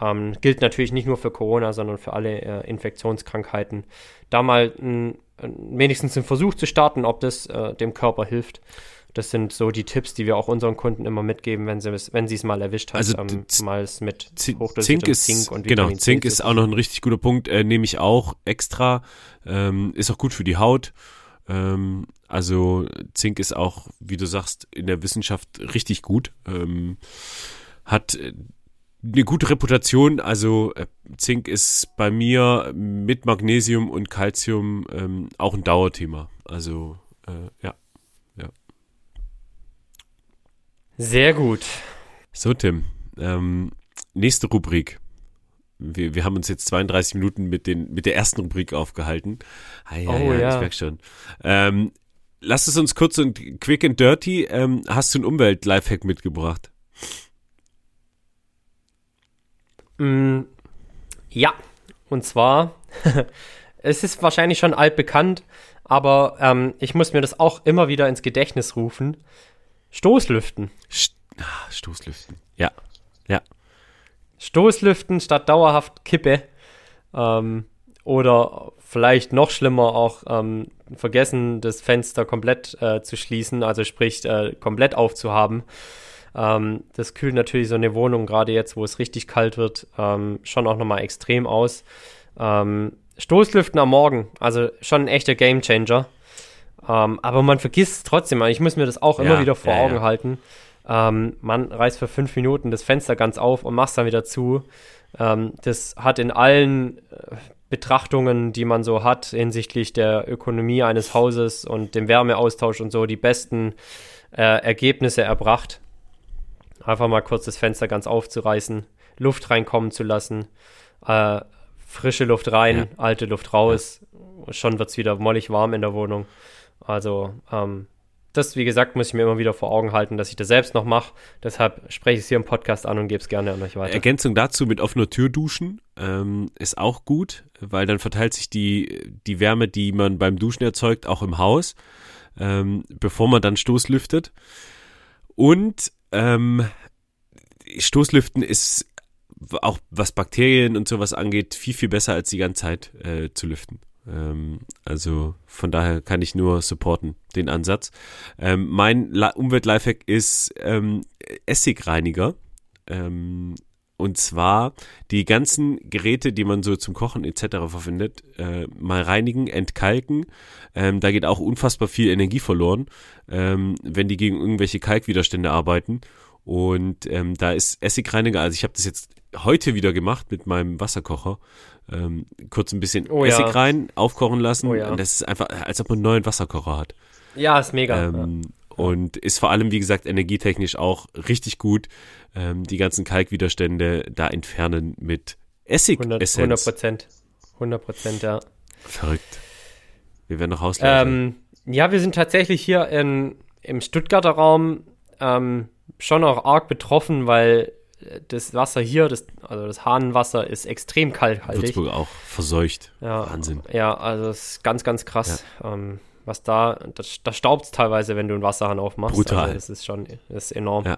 Speaker 1: Ja. Ähm, gilt natürlich nicht nur für Corona, sondern für alle äh, Infektionskrankheiten. Da mal ein, wenigstens einen Versuch zu starten, ob das äh, dem Körper hilft. Das sind so die Tipps, die wir auch unseren Kunden immer mitgeben, wenn sie es, wenn sie es mal erwischt haben,
Speaker 2: also, ähm, mal es mit Zink ist, Zink und Vitamin Genau, Zink ist auch noch ein richtig guter Punkt, äh, nehme ich auch extra, ähm, ist auch gut für die Haut. Ähm, also Zink ist auch, wie du sagst, in der Wissenschaft richtig gut. Ähm, hat äh, eine gute Reputation. Also äh, Zink ist bei mir mit Magnesium und Calcium ähm, auch ein Dauerthema. Also äh, ja.
Speaker 1: Sehr gut.
Speaker 2: So, Tim. Ähm, nächste Rubrik. Wir, wir haben uns jetzt 32 Minuten mit, den, mit der ersten Rubrik aufgehalten. Ah, ja, oh, ja, ja. ich merke schon. Ähm, lass es uns kurz und quick and dirty. Ähm, hast du einen Umwelt-Lifehack mitgebracht?
Speaker 1: Mm, ja, und zwar, [laughs] es ist wahrscheinlich schon altbekannt, aber ähm, ich muss mir das auch immer wieder ins Gedächtnis rufen. Stoßlüften.
Speaker 2: St ah, Stoßlüften. Ja. Ja.
Speaker 1: Stoßlüften statt dauerhaft Kippe. Ähm, oder vielleicht noch schlimmer auch ähm, vergessen, das Fenster komplett äh, zu schließen, also sprich äh, komplett aufzuhaben. Ähm, das kühlt natürlich so eine Wohnung, gerade jetzt, wo es richtig kalt wird, ähm, schon auch nochmal extrem aus. Ähm, Stoßlüften am Morgen, also schon ein echter Gamechanger. Ähm, aber man vergisst es trotzdem. Ich muss mir das auch ja, immer wieder vor ja, Augen ja. halten. Ähm, man reißt für fünf Minuten das Fenster ganz auf und macht es dann wieder zu. Ähm, das hat in allen äh, Betrachtungen, die man so hat hinsichtlich der Ökonomie eines Hauses und dem Wärmeaustausch und so, die besten äh, Ergebnisse erbracht. Einfach mal kurz das Fenster ganz aufzureißen, Luft reinkommen zu lassen, äh, frische Luft rein, alte Luft raus. Schon wird es wieder mollig warm in der Wohnung. Also, ähm, das, wie gesagt, muss ich mir immer wieder vor Augen halten, dass ich das selbst noch mache. Deshalb spreche ich es hier im Podcast an und gebe es gerne an euch weiter.
Speaker 2: Ergänzung dazu mit offener Tür duschen ähm, ist auch gut, weil dann verteilt sich die, die Wärme, die man beim Duschen erzeugt, auch im Haus, ähm, bevor man dann Stoßlüftet. Und ähm, Stoßlüften ist auch was Bakterien und sowas angeht, viel, viel besser als die ganze Zeit äh, zu lüften. Ähm, also von daher kann ich nur supporten, den Ansatz. Ähm, mein Umwelt-Lifehack ist ähm, Essigreiniger. Ähm, und zwar die ganzen Geräte, die man so zum Kochen etc. verwendet, äh, mal reinigen, entkalken. Ähm, da geht auch unfassbar viel Energie verloren, ähm, wenn die gegen irgendwelche Kalkwiderstände arbeiten. Und ähm, da ist Essigreiniger, also ich habe das jetzt heute wieder gemacht mit meinem Wasserkocher. Ähm, kurz ein bisschen oh, Essig ja. rein, aufkochen lassen. Oh, ja. Und das ist einfach, als ob man einen neuen Wasserkocher hat.
Speaker 1: Ja, ist mega.
Speaker 2: Ähm. Und ist vor allem, wie gesagt, energietechnisch auch richtig gut. Ähm, die ganzen Kalkwiderstände da entfernen mit Essig.
Speaker 1: 100 Prozent. 100 Prozent, ja.
Speaker 2: Verrückt. Wir werden noch auslaufen.
Speaker 1: Ähm, ja, wir sind tatsächlich hier in, im Stuttgarter Raum ähm, schon auch arg betroffen, weil das Wasser hier, das, also das Hahnenwasser, ist extrem kalthaltig.
Speaker 2: Würzburg auch verseucht.
Speaker 1: Ja,
Speaker 2: Wahnsinn.
Speaker 1: Ja, also es ist ganz, ganz krass. Ja. Ähm, was da, das, da staubt es teilweise, wenn du einen Wasserhahn aufmachst.
Speaker 2: Brutal.
Speaker 1: Also das ist schon, das ist enorm. Ja.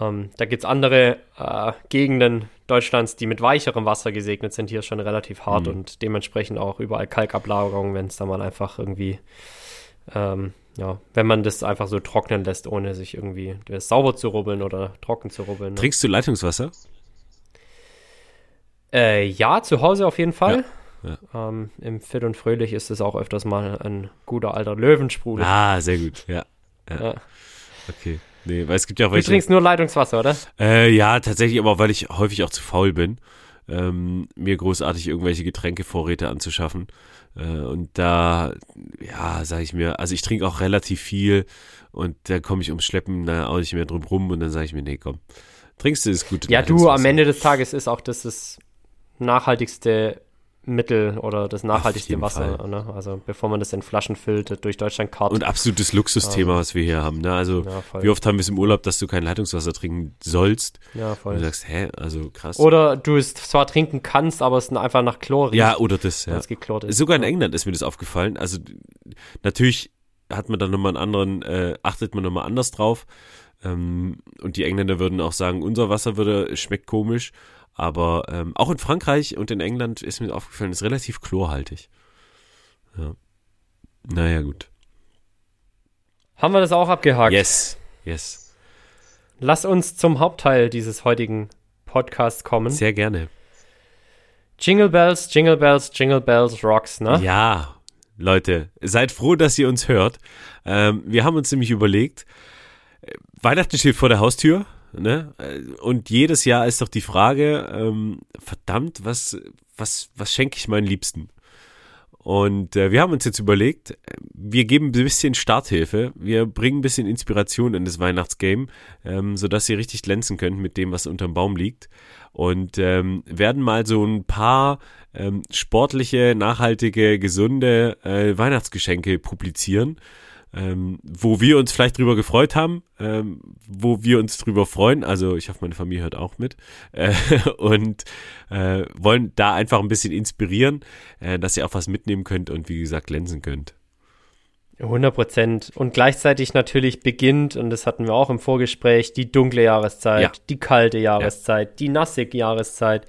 Speaker 1: Ähm, da gibt es andere äh, Gegenden Deutschlands, die mit weicherem Wasser gesegnet sind. Hier ist schon relativ hart mhm. und dementsprechend auch überall Kalkablagerungen, wenn es da mal einfach irgendwie ähm, ja, wenn man das einfach so trocknen lässt, ohne sich irgendwie das sauber zu rubbeln oder trocken zu rubbeln.
Speaker 2: Ne? Trinkst du Leitungswasser?
Speaker 1: Äh, ja, zu Hause auf jeden Fall. Ja, ja. Ähm, Im Fit und Fröhlich ist es auch öfters mal ein guter alter Löwensprudel.
Speaker 2: Ah, sehr gut, ja. ja. Okay. Nee, weil es gibt ja auch
Speaker 1: welche. Du trinkst nur Leitungswasser, oder?
Speaker 2: Äh, ja, tatsächlich, aber weil ich häufig auch zu faul bin, ähm, mir großartig irgendwelche Getränkevorräte anzuschaffen. Äh, und da, ja, sage ich mir, also ich trinke auch relativ viel und da komme ich ums Schleppen da auch nicht mehr drum rum und dann sage ich mir, nee, komm, trinkst du das gut.
Speaker 1: Ja, du, am Ende des Tages ist auch das das nachhaltigste Mittel oder das nachhaltigste Wasser. Ne? Also bevor man das in Flaschen füllt, durch Deutschland karrt.
Speaker 2: Und absolutes Luxusthema, um, was wir hier haben. Ne? Also ja, wie oft haben wir es im Urlaub, dass du kein Leitungswasser trinken sollst?
Speaker 1: Ja, voll.
Speaker 2: Und du sagst, hä, also krass.
Speaker 1: Oder du es zwar trinken kannst, aber es einfach nach Chlor riecht.
Speaker 2: Ja, oder das, ja.
Speaker 1: geklort ist.
Speaker 2: Sogar in England ist mir das aufgefallen. Also natürlich hat man dann nochmal einen anderen, äh, achtet man nochmal anders drauf. Ähm, und die Engländer würden auch sagen, unser Wasser würde, schmeckt komisch. Aber ähm, auch in Frankreich und in England ist mir aufgefallen, ist relativ chlorhaltig. Ja. Naja, gut.
Speaker 1: Haben wir das auch abgehakt?
Speaker 2: Yes, yes.
Speaker 1: Lass uns zum Hauptteil dieses heutigen Podcasts kommen.
Speaker 2: Sehr gerne.
Speaker 1: Jingle Bells, Jingle Bells, Jingle Bells Rocks, ne?
Speaker 2: Ja, Leute, seid froh, dass ihr uns hört. Ähm, wir haben uns nämlich überlegt, äh, Weihnachten steht vor der Haustür. Ne? Und jedes Jahr ist doch die Frage, ähm, verdammt, was, was, was schenke ich meinen Liebsten? Und äh, wir haben uns jetzt überlegt, wir geben ein bisschen Starthilfe, wir bringen ein bisschen Inspiration in das Weihnachtsgame, ähm, sodass ihr richtig glänzen könnt mit dem, was unterm Baum liegt. Und ähm, werden mal so ein paar ähm, sportliche, nachhaltige, gesunde äh, Weihnachtsgeschenke publizieren ähm, wo wir uns vielleicht drüber gefreut haben, ähm, wo wir uns drüber freuen. Also ich hoffe, meine Familie hört auch mit äh, [laughs] und äh, wollen da einfach ein bisschen inspirieren, äh, dass ihr auch was mitnehmen könnt und wie gesagt glänzen könnt.
Speaker 1: 100 Prozent. Und gleichzeitig natürlich beginnt, und das hatten wir auch im Vorgespräch, die dunkle Jahreszeit, ja. die kalte Jahreszeit, ja. die nassige Jahreszeit,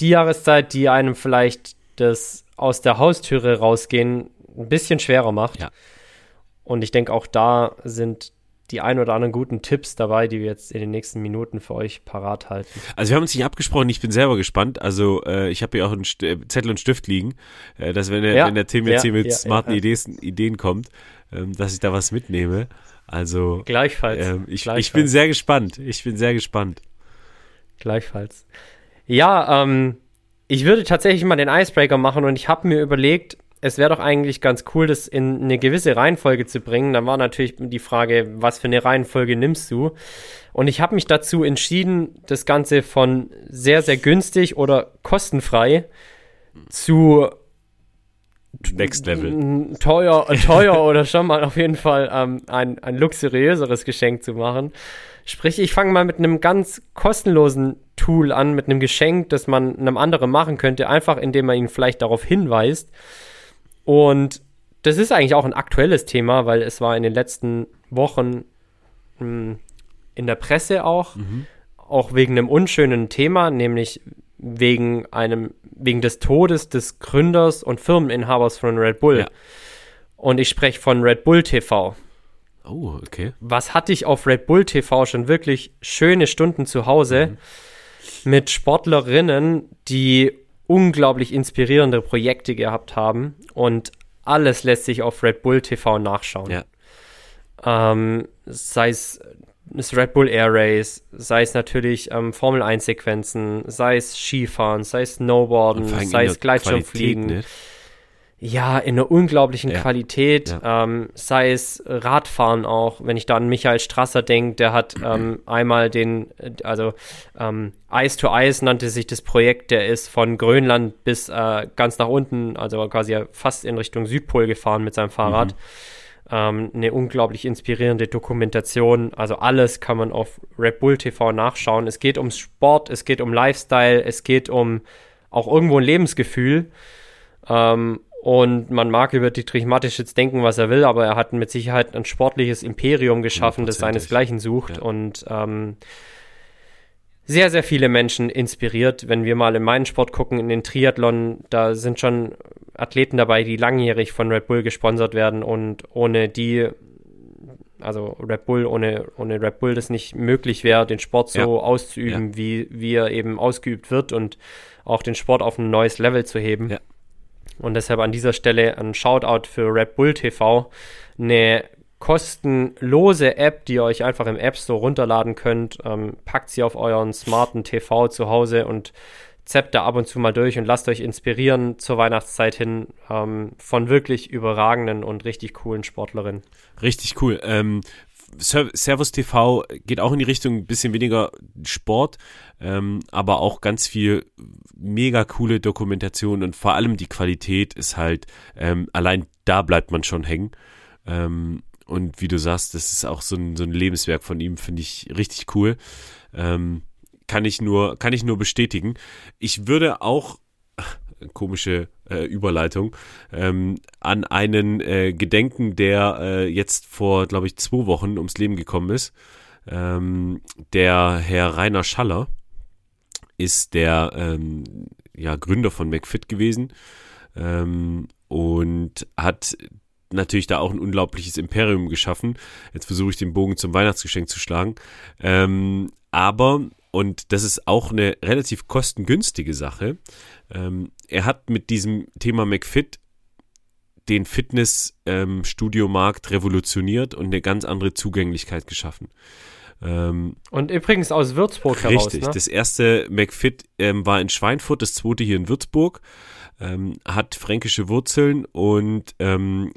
Speaker 1: die Jahreszeit, die einem vielleicht das aus der Haustüre rausgehen ein bisschen schwerer macht. Ja. Und ich denke, auch da sind die ein oder anderen guten Tipps dabei, die wir jetzt in den nächsten Minuten für euch parat halten.
Speaker 2: Also wir haben uns nicht abgesprochen, ich bin selber gespannt. Also äh, ich habe hier auch einen St äh, Zettel und Stift liegen, äh, dass wenn der, ja, wenn der Tim jetzt ja, hier mit ja, smarten Ideen, Ideen kommt, ähm, dass ich da was mitnehme. Also
Speaker 1: gleichfalls.
Speaker 2: Ähm, ich, gleichfalls. ich bin sehr gespannt. Ich bin sehr gespannt.
Speaker 1: Gleichfalls. Ja, ähm, ich würde tatsächlich mal den Icebreaker machen und ich habe mir überlegt, es wäre doch eigentlich ganz cool, das in eine gewisse Reihenfolge zu bringen. Dann war natürlich die Frage, was für eine Reihenfolge nimmst du? Und ich habe mich dazu entschieden, das Ganze von sehr, sehr günstig oder kostenfrei zu
Speaker 2: Next Level.
Speaker 1: Teuer, [laughs] teuer oder schon mal auf jeden Fall ähm, ein, ein luxuriöseres Geschenk zu machen. Sprich, ich fange mal mit einem ganz kostenlosen Tool an, mit einem Geschenk, das man einem anderen machen könnte, einfach indem man ihn vielleicht darauf hinweist. Und das ist eigentlich auch ein aktuelles Thema, weil es war in den letzten Wochen mh, hm, in der Presse auch, mhm. auch wegen einem unschönen Thema, nämlich wegen einem, wegen des Todes des Gründers und Firmeninhabers von Red Bull. Ja. Und ich spreche von Red Bull TV.
Speaker 2: Oh, okay.
Speaker 1: Was hatte ich auf Red Bull TV schon wirklich schöne Stunden zu Hause mhm. mit Sportlerinnen, die unglaublich inspirierende Projekte gehabt haben und alles lässt sich auf Red Bull TV nachschauen. Ja. Ähm, sei es das Red Bull Air Race, sei es natürlich ähm, Formel 1 Sequenzen, sei es Skifahren, sei es Snowboarden, sei es Gleitschirmfliegen. Nicht? Ja, in einer unglaublichen ja. Qualität, ja. Ähm, sei es Radfahren auch, wenn ich da an Michael Strasser denke, der hat ähm, einmal den, also ähm, Ice to Ice nannte sich das Projekt, der ist von Grönland bis äh, ganz nach unten, also quasi fast in Richtung Südpol gefahren mit seinem Fahrrad. Mhm ähm, eine unglaublich inspirierende Dokumentation. Also alles kann man auf Red Bull TV nachschauen. Es geht ums Sport, es geht um Lifestyle, es geht um auch irgendwo ein Lebensgefühl. Ähm, und man mag über Dietrich Mattisch jetzt denken, was er will, aber er hat mit Sicherheit ein sportliches Imperium geschaffen, das seinesgleichen sucht. Ja. Und ähm, sehr, sehr viele Menschen inspiriert. Wenn wir mal in meinen Sport gucken, in den Triathlon, da sind schon Athleten dabei, die langjährig von Red Bull gesponsert werden und ohne die, also Red Bull, ohne, ohne Red Bull das nicht möglich wäre, den Sport so ja. auszuüben, ja. Wie, wie er eben ausgeübt wird und auch den Sport auf ein neues Level zu heben. Ja. Und deshalb an dieser Stelle ein Shoutout für Red Bull TV, eine kostenlose App, die ihr euch einfach im App Store runterladen könnt. Ähm, packt sie auf euren smarten TV zu Hause und zappt da ab und zu mal durch und lasst euch inspirieren zur Weihnachtszeit hin ähm, von wirklich überragenden und richtig coolen Sportlerinnen.
Speaker 2: Richtig cool. Ähm, Servus TV geht auch in die Richtung ein bisschen weniger Sport, ähm, aber auch ganz viel mega coole Dokumentation und vor allem die Qualität ist halt, ähm, allein da bleibt man schon hängen. Ähm, und wie du sagst, das ist auch so ein, so ein Lebenswerk von ihm, finde ich richtig cool. Ähm, kann ich nur, kann ich nur bestätigen. Ich würde auch, [laughs] komische äh, Überleitung, ähm, an einen äh, gedenken, der äh, jetzt vor, glaube ich, zwei Wochen ums Leben gekommen ist. Ähm, der Herr Rainer Schaller ist der ähm, ja, Gründer von McFit gewesen ähm, und hat natürlich da auch ein unglaubliches Imperium geschaffen. Jetzt versuche ich den Bogen zum Weihnachtsgeschenk zu schlagen. Ähm, aber, und das ist auch eine relativ kostengünstige Sache, ähm, er hat mit diesem Thema McFit den Fitnessstudiomarkt ähm, revolutioniert und eine ganz andere Zugänglichkeit geschaffen.
Speaker 1: Ähm, und übrigens aus Würzburg
Speaker 2: richtig, heraus. Richtig, ne? das erste McFit ähm, war in Schweinfurt, das zweite hier in Würzburg. Ähm, hat fränkische Wurzeln und ähm,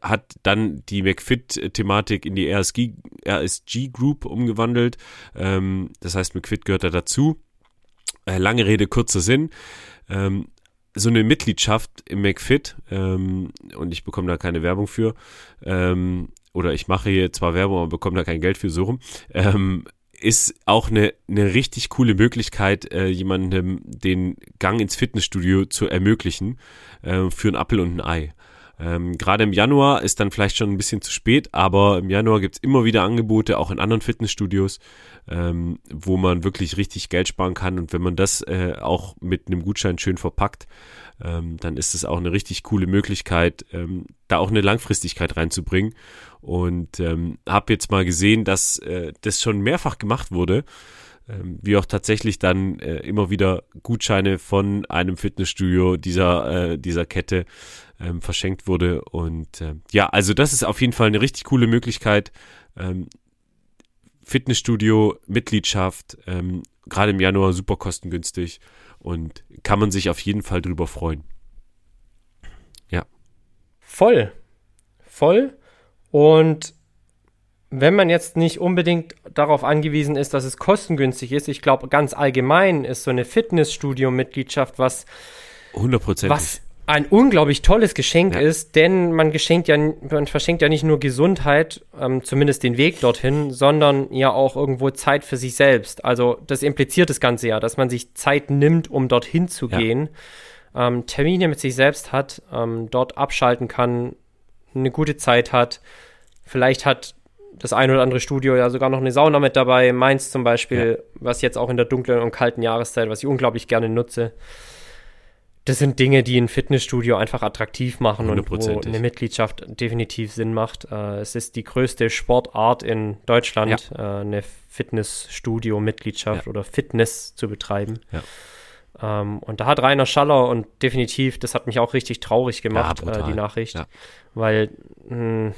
Speaker 2: hat dann die McFit-Thematik in die RSG, RSG Group umgewandelt. Ähm, das heißt, McFit gehört da dazu. Äh, lange Rede, kurzer Sinn. Ähm, so eine Mitgliedschaft im McFit, ähm, und ich bekomme da keine Werbung für, ähm, oder ich mache hier zwar Werbung, aber bekomme da kein Geld für so rum, ähm, ist auch eine, eine richtig coole Möglichkeit, äh, jemandem den Gang ins Fitnessstudio zu ermöglichen äh, für ein Appel und ein Ei. Ähm, Gerade im Januar ist dann vielleicht schon ein bisschen zu spät, aber im Januar gibt's immer wieder Angebote, auch in anderen Fitnessstudios, ähm, wo man wirklich richtig Geld sparen kann. Und wenn man das äh, auch mit einem Gutschein schön verpackt, ähm, dann ist es auch eine richtig coole Möglichkeit, ähm, da auch eine Langfristigkeit reinzubringen. Und ähm, habe jetzt mal gesehen, dass äh, das schon mehrfach gemacht wurde ähm, wie auch tatsächlich dann äh, immer wieder Gutscheine von einem Fitnessstudio dieser, äh, dieser Kette ähm, verschenkt wurde. Und äh, ja, also das ist auf jeden Fall eine richtig coole Möglichkeit. Ähm, Fitnessstudio, Mitgliedschaft, ähm, gerade im Januar super kostengünstig und kann man sich auf jeden Fall drüber freuen. Ja.
Speaker 1: Voll. Voll. Und wenn man jetzt nicht unbedingt darauf angewiesen ist, dass es kostengünstig ist, ich glaube, ganz allgemein ist so eine Fitnessstudio-Mitgliedschaft was,
Speaker 2: was
Speaker 1: ein unglaublich tolles Geschenk ja. ist, denn man geschenkt ja, man verschenkt ja nicht nur Gesundheit, ähm, zumindest den Weg dorthin, sondern ja auch irgendwo Zeit für sich selbst. Also das impliziert das Ganze ja, dass man sich Zeit nimmt, um dorthin zu ja. gehen, ähm, Termine mit sich selbst hat, ähm, dort abschalten kann, eine gute Zeit hat. Vielleicht hat das ein oder andere Studio ja sogar noch eine Sauna mit dabei, Mainz zum Beispiel, ja. was jetzt auch in der dunklen und kalten Jahreszeit, was ich unglaublich gerne nutze das sind Dinge, die ein Fitnessstudio einfach attraktiv machen und wo eine Mitgliedschaft definitiv Sinn macht. Äh, es ist die größte Sportart in Deutschland, ja. äh, eine Fitnessstudio-Mitgliedschaft ja. oder Fitness zu betreiben. Ja. Ähm, und da hat Rainer Schaller und definitiv, das hat mich auch richtig traurig gemacht, äh, die Nachricht, weil mh, hm,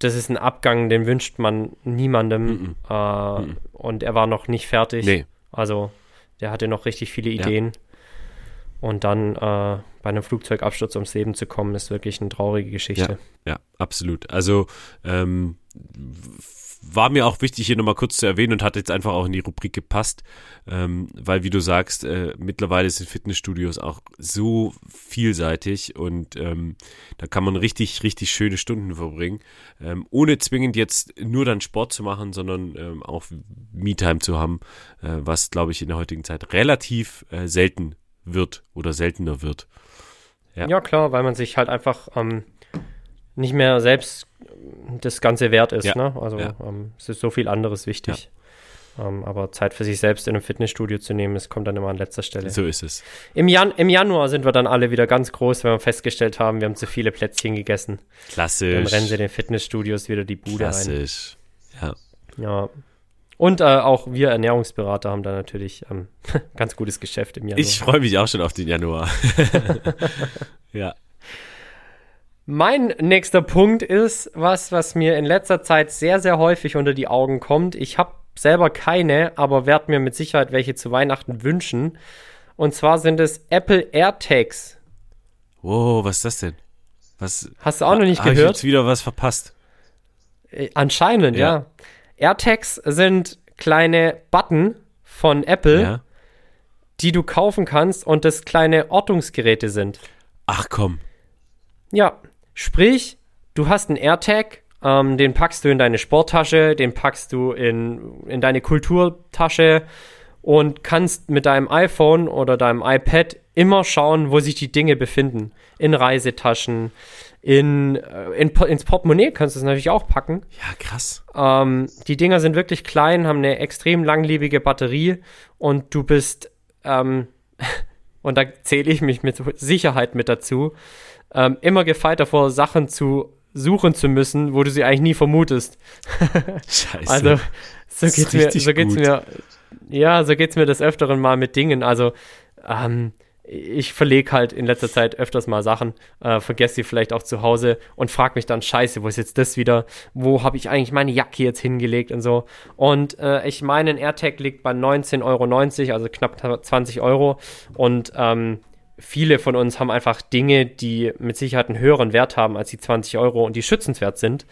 Speaker 1: das ist ein Abgang, den wünscht man niemandem. Mm -mm. Mm und er war noch nicht fertig. Nee. Also der hatte noch richtig viele Ideen. Und dann äh, bei einem Flugzeugabsturz ums Leben zu kommen, ist wirklich eine traurige Geschichte.
Speaker 2: Ja, ja absolut. Also ähm, war mir auch wichtig, hier nochmal kurz zu erwähnen und hat jetzt einfach auch in die Rubrik gepasst, ähm, weil, wie du sagst, äh, mittlerweile sind Fitnessstudios auch so vielseitig und ähm, da kann man richtig, richtig schöne Stunden verbringen, ähm, ohne zwingend jetzt nur dann Sport zu machen, sondern ähm, auch Me-Time zu haben, äh, was, glaube ich, in der heutigen Zeit relativ äh, selten wird oder seltener wird.
Speaker 1: Ja, ja klar, weil man sich halt einfach ähm, nicht mehr selbst das Ganze wert ist. Ja. Ne? Also ja. ähm, es ist so viel anderes wichtig. Ähm, aber Zeit für sich selbst in einem Fitnessstudio zu nehmen, es kommt dann immer an letzter Stelle.
Speaker 2: So ist es.
Speaker 1: Im, Jan Im Januar sind wir dann alle wieder ganz groß, wenn wir festgestellt haben, wir haben zu viele Plätzchen gegessen.
Speaker 2: Klassisch.
Speaker 1: Dann rennen sie den Fitnessstudios wieder die Bude
Speaker 2: Klassisch.
Speaker 1: ein. Klassisch. Ja. Ja, und äh, auch wir Ernährungsberater haben da natürlich ähm, [laughs] ganz gutes Geschäft im Januar.
Speaker 2: Ich freue mich auch schon auf den Januar. [laughs] ja.
Speaker 1: Mein nächster Punkt ist was, was mir in letzter Zeit sehr, sehr häufig unter die Augen kommt. Ich habe selber keine, aber werde mir mit Sicherheit welche zu Weihnachten wünschen. Und zwar sind es Apple AirTags.
Speaker 2: Wow, was ist das denn? Was,
Speaker 1: Hast du auch noch nicht gehört? Ich jetzt
Speaker 2: wieder was verpasst.
Speaker 1: Äh, anscheinend, ja. ja. AirTags sind kleine Button von Apple, ja. die du kaufen kannst und das kleine Ortungsgeräte sind.
Speaker 2: Ach komm.
Speaker 1: Ja, sprich, du hast einen AirTag, ähm, den packst du in deine Sporttasche, den packst du in, in deine Kulturtasche und kannst mit deinem iPhone oder deinem iPad immer schauen, wo sich die Dinge befinden. In Reisetaschen, in, äh, in, ins Portemonnaie kannst du es natürlich auch packen.
Speaker 2: Ja, krass.
Speaker 1: Ähm, die Dinger sind wirklich klein, haben eine extrem langlebige Batterie und du bist, ähm, [laughs] und da zähle ich mich mit Sicherheit mit dazu, ähm, immer gefeit davor, Sachen zu suchen zu müssen, wo du sie eigentlich nie vermutest.
Speaker 2: Scheiße. [laughs]
Speaker 1: Also, so geht's mir, so geht's gut. mir, ja, so geht's mir des Öfteren mal mit Dingen. Also, ähm, ich verlege halt in letzter Zeit öfters mal Sachen, äh, vergesse sie vielleicht auch zu Hause und frage mich dann, scheiße, wo ist jetzt das wieder? Wo habe ich eigentlich meine Jacke jetzt hingelegt und so? Und äh, ich meine, ein AirTag liegt bei 19,90 Euro, also knapp 20 Euro. Und ähm, viele von uns haben einfach Dinge, die mit Sicherheit einen höheren Wert haben als die 20 Euro und die schützenswert sind.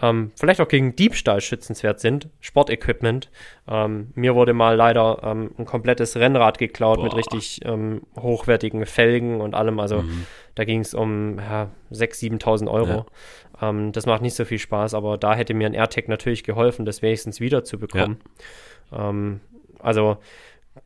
Speaker 1: Ähm, vielleicht auch gegen Diebstahl schützenswert sind. Sportequipment. Ähm, mir wurde mal leider ähm, ein komplettes Rennrad geklaut Boah. mit richtig ähm, hochwertigen Felgen und allem. Also mhm. da ging es um ja, 6.000, 7.000 Euro. Ja. Ähm, das macht nicht so viel Spaß, aber da hätte mir ein AirTag natürlich geholfen, das wenigstens wiederzubekommen. Ja. Ähm, also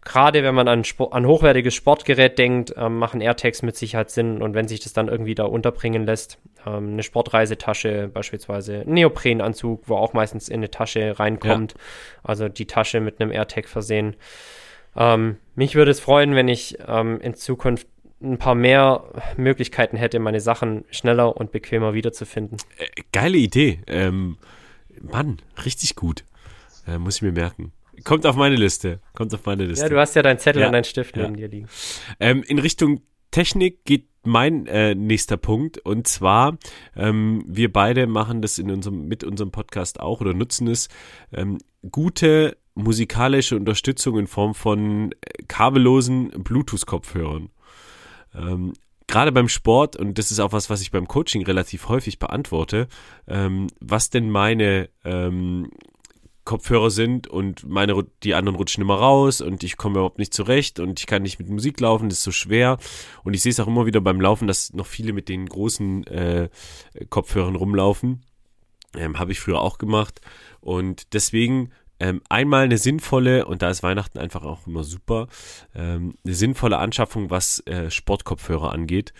Speaker 1: gerade wenn man an, Sport, an hochwertiges Sportgerät denkt, ähm, machen AirTags mit Sicherheit Sinn. Und wenn sich das dann irgendwie da unterbringen lässt, ähm, eine Sportreisetasche beispielsweise, ein Neoprenanzug, wo auch meistens in eine Tasche reinkommt, ja. also die Tasche mit einem AirTag versehen. Ähm, mich würde es freuen, wenn ich ähm, in Zukunft ein paar mehr Möglichkeiten hätte, meine Sachen schneller und bequemer wiederzufinden.
Speaker 2: Äh, geile Idee. Ähm, Mann, richtig gut. Äh, muss ich mir merken. Kommt auf meine Liste. Kommt auf meine Liste.
Speaker 1: Ja, du hast ja deinen Zettel ja, und deinen Stift ja. neben dir liegen.
Speaker 2: Ähm, in Richtung Technik geht mein äh, nächster Punkt und zwar ähm, wir beide machen das in unserem mit unserem Podcast auch oder nutzen es ähm, gute musikalische Unterstützung in Form von äh, kabellosen Bluetooth-Kopfhörern. Ähm, Gerade beim Sport, und das ist auch was, was ich beim Coaching relativ häufig beantworte, ähm, was denn meine ähm, Kopfhörer sind und meine, die anderen rutschen immer raus und ich komme überhaupt nicht zurecht und ich kann nicht mit Musik laufen, das ist so schwer. Und ich sehe es auch immer wieder beim Laufen, dass noch viele mit den großen äh, Kopfhörern rumlaufen. Ähm, Habe ich früher auch gemacht. Und deswegen ähm, einmal eine sinnvolle, und da ist Weihnachten einfach auch immer super, ähm, eine sinnvolle Anschaffung, was äh, Sportkopfhörer angeht.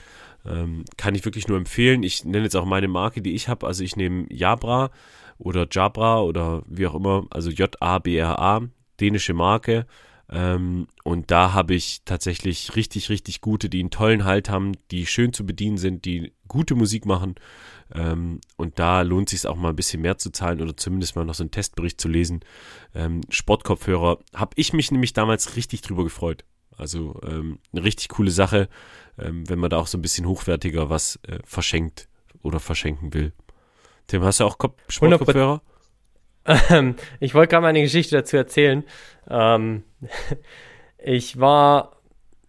Speaker 2: Ähm, kann ich wirklich nur empfehlen. Ich nenne jetzt auch meine Marke, die ich habe. Also ich nehme Jabra oder Jabra oder wie auch immer, also J-A-B-R-A, dänische Marke. Ähm, und da habe ich tatsächlich richtig, richtig gute, die einen tollen Halt haben, die schön zu bedienen sind, die gute Musik machen. Ähm, und da lohnt sich auch mal ein bisschen mehr zu zahlen oder zumindest mal noch so einen Testbericht zu lesen. Ähm, Sportkopfhörer habe ich mich nämlich damals richtig drüber gefreut. Also ähm, eine richtig coole Sache, ähm, wenn man da auch so ein bisschen hochwertiger was äh, verschenkt oder verschenken will. Tim, hast du auch Kop Sportkopfhörer?
Speaker 1: Ähm, ich wollte gerade mal eine Geschichte dazu erzählen. Ähm, [laughs] ich war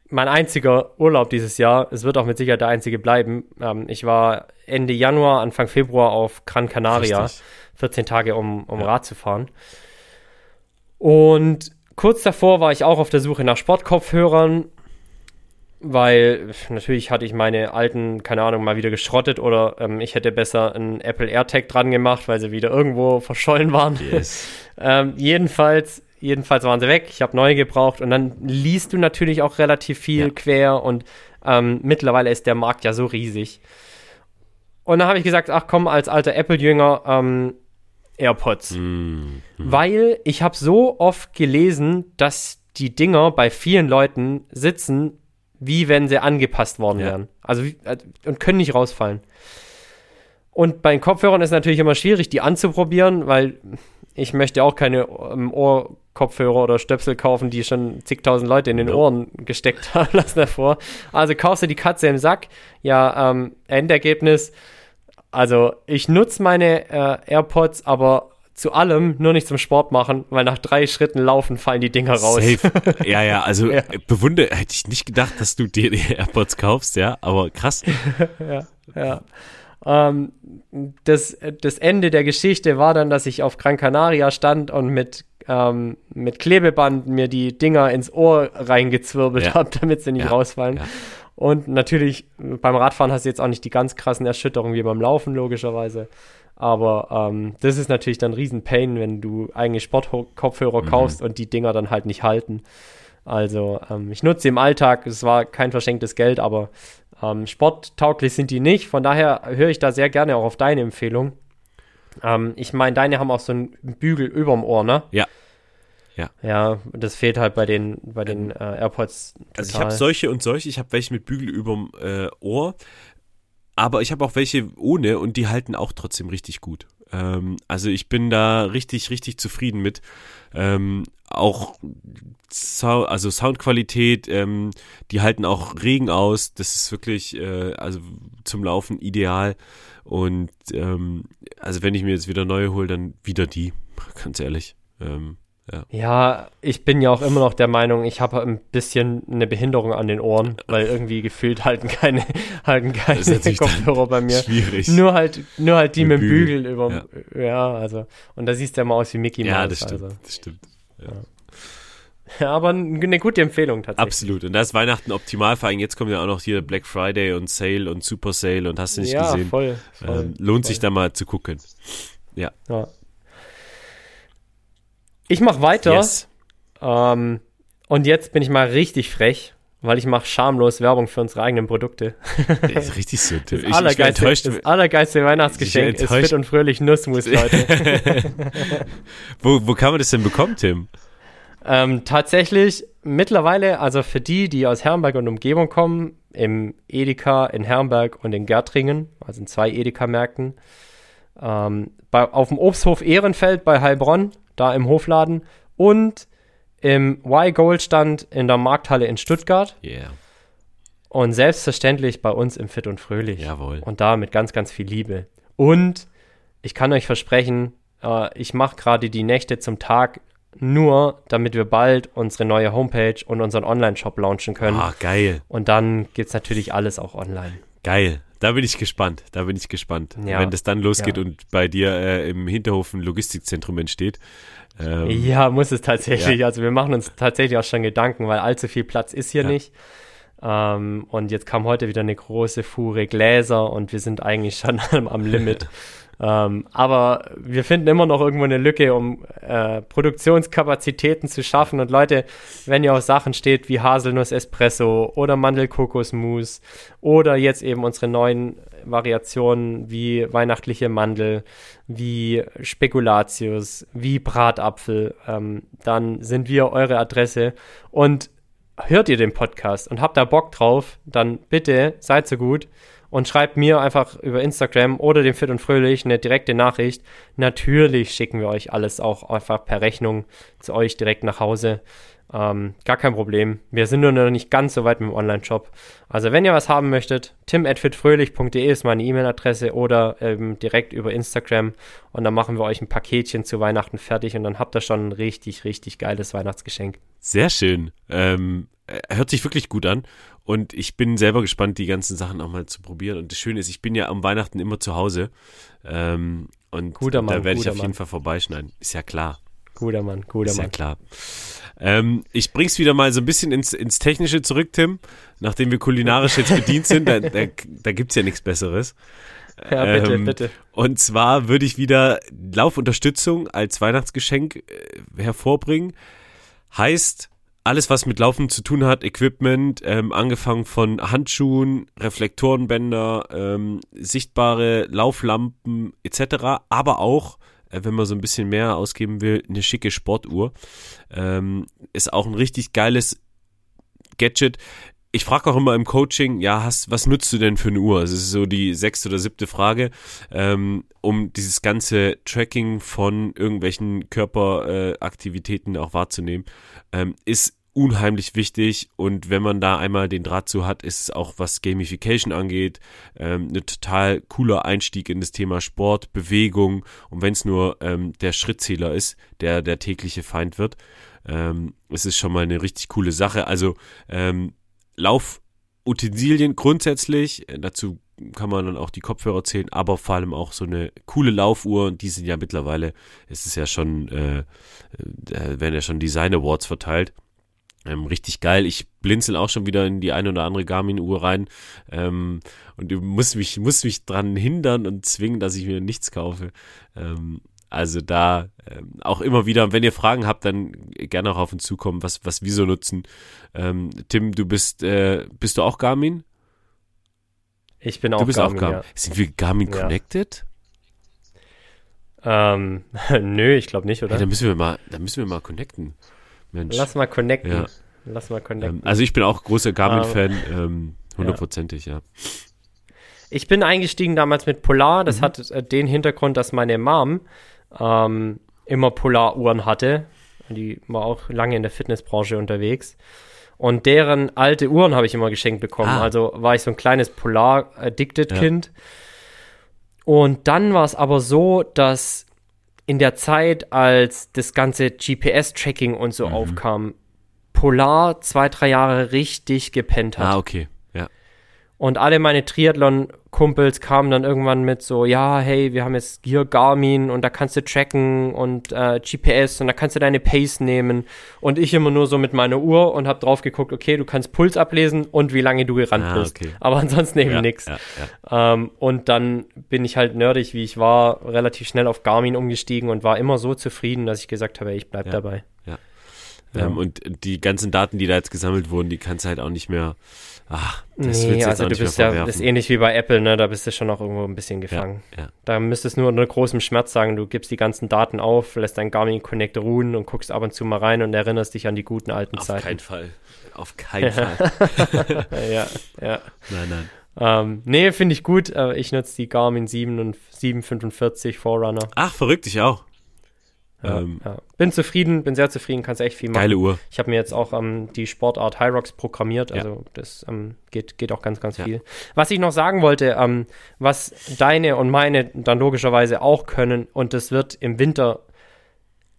Speaker 1: mein einziger Urlaub dieses Jahr. Es wird auch mit Sicherheit der einzige bleiben. Ähm, ich war Ende Januar, Anfang Februar auf Gran Canaria. Richtig. 14 Tage, um, um ja. Rad zu fahren. Und kurz davor war ich auch auf der Suche nach Sportkopfhörern weil natürlich hatte ich meine alten, keine Ahnung, mal wieder geschrottet oder ähm, ich hätte besser einen Apple AirTag dran gemacht, weil sie wieder irgendwo [laughs] verschollen waren. Yes. [laughs] ähm, jedenfalls, jedenfalls waren sie weg. Ich habe neue gebraucht und dann liest du natürlich auch relativ viel ja. quer und ähm, mittlerweile ist der Markt ja so riesig. Und dann habe ich gesagt, ach komm, als alter Apple-Jünger, ähm, AirPods. Mm, Weil ich habe so oft gelesen, dass die Dinger bei vielen Leuten sitzen wie wenn sie angepasst worden ja. wären. Also äh, und können nicht rausfallen. Und bei den Kopfhörern ist es natürlich immer schwierig, die anzuprobieren, weil ich möchte auch keine ähm, Ohrkopfhörer oder Stöpsel kaufen, die schon zigtausend Leute in den no. Ohren gesteckt [laughs] haben lassen davor. Also kaufst du die Katze im Sack. Ja, ähm, Endergebnis. Also ich nutze meine äh, AirPods, aber zu allem, nur nicht zum Sport machen, weil nach drei Schritten laufen fallen die Dinger raus. Safe. [laughs]
Speaker 2: Ja, ja, also ja. bewundere, hätte ich nicht gedacht, dass du dir die AirPods kaufst, ja, aber krass. [laughs]
Speaker 1: ja, ja. Ähm, das, das Ende der Geschichte war dann, dass ich auf Gran Canaria stand und mit, ähm, mit Klebeband mir die Dinger ins Ohr reingezwirbelt ja. habe, damit sie nicht ja. rausfallen. Ja. Und natürlich, beim Radfahren hast du jetzt auch nicht die ganz krassen Erschütterungen wie beim Laufen, logischerweise. Aber ähm, das ist natürlich dann ein Riesen-Pain, wenn du eigene Sportkopfhörer mhm. kaufst und die Dinger dann halt nicht halten. Also ähm, ich nutze sie im Alltag, es war kein verschenktes Geld, aber ähm, sporttauglich sind die nicht. Von daher höre ich da sehr gerne auch auf deine Empfehlung. Ähm, ich meine, deine haben auch so einen Bügel überm Ohr, ne?
Speaker 2: Ja. Ja.
Speaker 1: Ja, das fehlt halt bei den, bei den ähm, äh, AirPods. Total.
Speaker 2: Also ich habe solche und solche. Ich habe welche mit Bügel überm äh, Ohr. Aber ich habe auch welche ohne und die halten auch trotzdem richtig gut. Ähm, also ich bin da richtig, richtig zufrieden mit. Ähm, auch Sau also Soundqualität, ähm, die halten auch Regen aus. Das ist wirklich äh, also zum Laufen ideal. Und ähm, also wenn ich mir jetzt wieder neue hole, dann wieder die, [laughs] ganz ehrlich. Ähm, ja.
Speaker 1: ja, ich bin ja auch immer noch der Meinung, ich habe ein bisschen eine Behinderung an den Ohren, weil irgendwie gefühlt halten keine, [laughs] halten keine Kopfhörer bei mir. Schwierig. Nur halt, nur halt die mit, mit Bügel, Bügel über, ja. ja. also, und da siehst du ja immer aus wie Mickey Mouse.
Speaker 2: Ja, das stimmt,
Speaker 1: also.
Speaker 2: das stimmt. Ja.
Speaker 1: Ja, [laughs] aber eine gute Empfehlung tatsächlich.
Speaker 2: Absolut. Und da ist Weihnachten optimal. Vor allem jetzt kommen ja auch noch hier Black Friday und Sale und Super Sale und hast du nicht
Speaker 1: ja,
Speaker 2: gesehen.
Speaker 1: Voll, voll,
Speaker 2: ähm, lohnt voll. sich da mal zu gucken. Ja.
Speaker 1: ja. Ich mache weiter. Yes. Ähm, und jetzt bin ich mal richtig frech, weil ich mache schamlos Werbung für unsere eigenen Produkte.
Speaker 2: Das ist [laughs] richtig so,
Speaker 1: Tim. Das, ich, allergeilste, ich das allergeilste Weihnachtsgeschenk ist fit und fröhlich Nussmus, [laughs] Leute. [laughs]
Speaker 2: wo, wo kann man das denn bekommen, Tim?
Speaker 1: Ähm, tatsächlich mittlerweile, also für die, die aus Herrenberg und Umgebung kommen, im Edeka in Herrenberg und in Gärtringen, also in zwei Edeka-Märkten, ähm, auf dem Obsthof Ehrenfeld bei Heilbronn da im Hofladen und im Y-Gold-Stand in der Markthalle in Stuttgart.
Speaker 2: Yeah.
Speaker 1: Und selbstverständlich bei uns im Fit und Fröhlich.
Speaker 2: Jawohl.
Speaker 1: Und da mit ganz, ganz viel Liebe. Und ich kann euch versprechen, äh, ich mache gerade die Nächte zum Tag nur, damit wir bald unsere neue Homepage und unseren Online-Shop launchen können.
Speaker 2: Ah, geil.
Speaker 1: Und dann gibt es natürlich alles auch online.
Speaker 2: Geil. Da bin ich gespannt. Da bin ich gespannt.
Speaker 1: Ja.
Speaker 2: Wenn das dann losgeht ja. und bei dir äh, im Hinterhof ein Logistikzentrum entsteht.
Speaker 1: Ähm, ja, muss es tatsächlich. Ja. Also wir machen uns tatsächlich auch schon Gedanken, weil allzu viel Platz ist hier nicht. Ähm, und jetzt kam heute wieder eine große Fuhre Gläser und wir sind eigentlich schon am, [laughs] am Limit. Ähm, aber wir finden immer noch irgendwo eine Lücke, um äh, Produktionskapazitäten zu schaffen. Und Leute, wenn ihr auf Sachen steht wie Haselnuss Espresso oder Mandelkokosmus oder jetzt eben unsere neuen Variationen wie weihnachtliche Mandel, wie Spekulatius, wie Bratapfel, ähm, dann sind wir eure Adresse. Und hört ihr den Podcast und habt da Bock drauf, dann bitte seid so gut und schreibt mir einfach über Instagram oder dem Fit und Fröhlich eine direkte Nachricht. Natürlich schicken wir euch alles auch einfach per Rechnung zu euch direkt nach Hause. Ähm, gar kein Problem. Wir sind nur noch nicht ganz so weit mit dem Online-Shop. Also wenn ihr was haben möchtet, tim.fitfröhlich.de ist meine E-Mail-Adresse oder ähm, direkt über Instagram und dann machen wir euch ein Paketchen zu Weihnachten fertig und dann habt ihr schon ein richtig, richtig geiles Weihnachtsgeschenk.
Speaker 2: Sehr schön. Ähm, hört sich wirklich gut an und ich bin selber gespannt, die ganzen Sachen auch mal zu probieren. Und das Schöne ist, ich bin ja am Weihnachten immer zu Hause ähm, und
Speaker 1: guter Mann,
Speaker 2: da werde ich auf
Speaker 1: Mann.
Speaker 2: jeden Fall vorbeischneiden. Ist ja klar.
Speaker 1: Guter Mann, guter
Speaker 2: ist
Speaker 1: Mann.
Speaker 2: ja klar. Ähm, ich bring's wieder mal so ein bisschen ins, ins Technische zurück, Tim. Nachdem wir kulinarisch jetzt bedient sind, da, da, da gibt's ja nichts Besseres.
Speaker 1: Ja, bitte, ähm, bitte.
Speaker 2: Und zwar würde ich wieder Laufunterstützung als Weihnachtsgeschenk äh, hervorbringen. Heißt, alles, was mit Laufen zu tun hat, Equipment, ähm, angefangen von Handschuhen, Reflektorenbänder, ähm, sichtbare Lauflampen etc., aber auch äh, wenn man so ein bisschen mehr ausgeben will, eine schicke Sportuhr. Ähm, ist auch ein richtig geiles Gadget. Ich frage auch immer im Coaching, ja, hast, was nutzt du denn für eine Uhr? Das ist so die sechste oder siebte Frage, ähm, um dieses ganze Tracking von irgendwelchen Körperaktivitäten äh, auch wahrzunehmen. Ähm, ist unheimlich wichtig und wenn man da einmal den Draht zu hat, ist es auch was Gamification angeht, ähm, eine total cooler Einstieg in das Thema Sport, Bewegung und wenn es nur ähm, der Schrittzähler ist, der der tägliche Feind wird, ähm, es ist schon mal eine richtig coole Sache. Also ähm, Laufutensilien grundsätzlich, äh, dazu kann man dann auch die Kopfhörer zählen, aber vor allem auch so eine coole Laufuhr. Und die sind ja mittlerweile, es ist ja schon, äh, äh, werden ja schon Design Awards verteilt. Ähm, richtig geil. Ich blinzel auch schon wieder in die eine oder andere Garmin-Uhr rein ähm, und muss mich, muss mich dran hindern und zwingen, dass ich mir nichts kaufe. Ähm, also da ähm, auch immer wieder, wenn ihr Fragen habt, dann gerne auch auf uns zukommen, was, was wir so nutzen. Ähm, Tim, du bist, äh, bist du auch Garmin?
Speaker 1: Ich bin auch
Speaker 2: du bist
Speaker 1: Garmin,
Speaker 2: auch Garmin.
Speaker 1: Ja.
Speaker 2: Sind wir Garmin
Speaker 1: Ja.
Speaker 2: connected?
Speaker 1: Ähm, [laughs] nö, ich glaube nicht, oder?
Speaker 2: Ja, dann müssen wir mal, dann müssen wir mal connecten. Mensch.
Speaker 1: Lass mal connecten.
Speaker 2: Ja.
Speaker 1: Lass mal connecten.
Speaker 2: Ähm, also ich bin auch großer Garmin-Fan, ähm, hundertprozentig, ja.
Speaker 1: Ich bin eingestiegen damals mit Polar. Das
Speaker 2: Mhm.
Speaker 1: hat äh, den Hintergrund, dass meine Mom ähm, immer Polaruhren hatte. Die war auch lange in der Fitnessbranche unterwegs. Und deren alte Uhren habe ich immer geschenkt bekommen.
Speaker 2: Ah.
Speaker 1: Also war ich so ein kleines Polar-Addicted-Kind. Und dann war es aber so, dass in der Zeit, als das ganze GPS-Tracking und
Speaker 2: Mhm.
Speaker 1: so aufkam, Polar zwei, drei Jahre richtig gepennt hat.
Speaker 2: Ah, okay, ja.
Speaker 1: Und alle meine Triathlon-Kumpels kamen dann irgendwann mit so, ja, hey, wir haben jetzt hier Garmin und da kannst du tracken und äh, GPS und da kannst du deine Pace nehmen. Und ich immer nur so mit meiner Uhr und habe drauf geguckt, okay, du kannst Puls ablesen und wie lange du gerannt
Speaker 2: Ah,
Speaker 1: bist.
Speaker 2: okay.
Speaker 1: Aber ansonsten eben
Speaker 2: ja,
Speaker 1: nix.
Speaker 2: Ja, ja.
Speaker 1: Ähm, und dann bin ich halt nerdig, wie ich war, relativ schnell auf Garmin umgestiegen und war immer so zufrieden, dass ich gesagt habe, ich bleib dabei. Ja.
Speaker 2: Ähm, und die ganzen Daten, die da jetzt gesammelt wurden, die kannst du halt auch nicht mehr. Ach, das
Speaker 1: nee, also du bist ja, das ist ähnlich wie bei Apple, ne? Da bist du schon auch irgendwo ein bisschen
Speaker 2: ja,
Speaker 1: gefangen.
Speaker 2: ja.
Speaker 1: Da müsstest du nur unter großem Schmerz sagen, du gibst die ganzen Daten auf, lässt dein Garmin Connect ruhen und guckst ab und zu mal rein und erinnerst dich an die guten alten
Speaker 2: Auf
Speaker 1: Zeiten.
Speaker 2: keinen Fall. Auf keinen Fall. [laughs]
Speaker 1: ja, ja.
Speaker 2: Nein, nein.
Speaker 1: Ähm, nee, finde ich gut. Äh, ich nutze die Garmin 7 und 745 Forerunner.
Speaker 2: Ach, verrückt, ich auch.
Speaker 1: Ja,
Speaker 2: Ähm,
Speaker 1: ja. Bin zufrieden, bin sehr zufrieden, kannst echt viel machen.
Speaker 2: Geile Uhr.
Speaker 1: Ich habe mir jetzt auch ähm, die Sportart Hyrox programmiert,
Speaker 2: Ja.
Speaker 1: also das ähm, geht, geht auch ganz, ganz
Speaker 2: Ja.
Speaker 1: viel. Was ich noch sagen wollte, ähm, was deine und meine dann logischerweise auch können, und das wird im Winter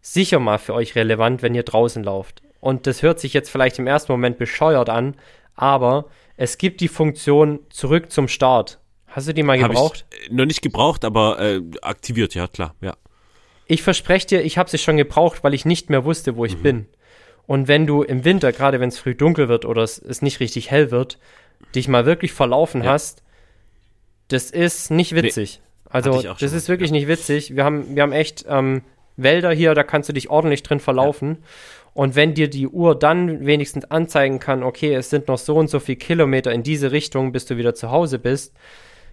Speaker 1: sicher mal für euch relevant, wenn ihr draußen lauft. Und das hört sich jetzt vielleicht im ersten Moment bescheuert an, aber es gibt die Funktion zurück zum Start. Hast du die mal gebraucht?
Speaker 2: Ich, äh, noch nicht gebraucht, aber äh, aktiviert, ja, klar, ja.
Speaker 1: Ich verspreche dir, ich habe sie schon gebraucht, weil ich nicht mehr wusste, wo ich mhm. bin. Und wenn du im Winter, gerade wenn es früh dunkel wird oder es, es, nicht richtig hell wird, dich mal wirklich verlaufen ja. hast, das ist nicht witzig. Nee, also das ist wirklich ja. nicht witzig. Wir haben, wir haben echt ähm, Wälder hier, da kannst du dich ordentlich drin verlaufen. Ja. Und wenn dir die Uhr dann wenigstens anzeigen kann, okay, es sind noch so und so viele Kilometer in diese Richtung, bis du wieder zu Hause bist,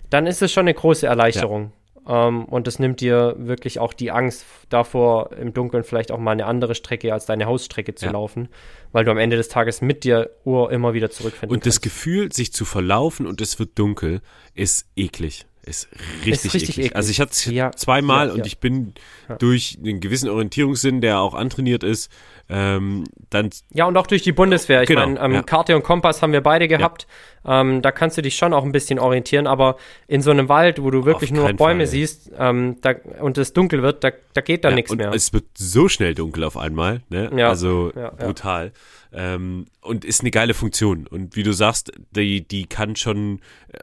Speaker 1: dann ist es schon eine große Erleichterung. Ähm, und das nimmt dir wirklich auch die Angst davor, im Dunkeln vielleicht auch mal eine andere Strecke als deine Hausstrecke zu ja. laufen, weil du am Ende des Tages mit der Uhr immer wieder zurückfinden
Speaker 2: Und kannst. das Gefühl, sich zu verlaufen und es wird dunkel, ist eklig. Ist richtig, ist richtig eklig. eklig. Also ich hatte es ja, zweimal ja, und ich bin durch einen gewissen Orientierungssinn, der auch antrainiert ist, ähm, dann
Speaker 1: ja, und auch durch die Bundeswehr. Ich genau, meine, ähm. Karte und Kompass haben wir beide gehabt. Ähm, da kannst du dich schon auch ein bisschen orientieren, aber in so einem Wald, wo du wirklich nur noch Bäume Fall, siehst ähm, da, und es dunkel wird, da, da geht da nichts mehr.
Speaker 2: Es wird so schnell dunkel auf einmal, ne? Ja. Also brutal. Ähm, und ist eine geile Funktion. Und wie du sagst, die, die kann schon,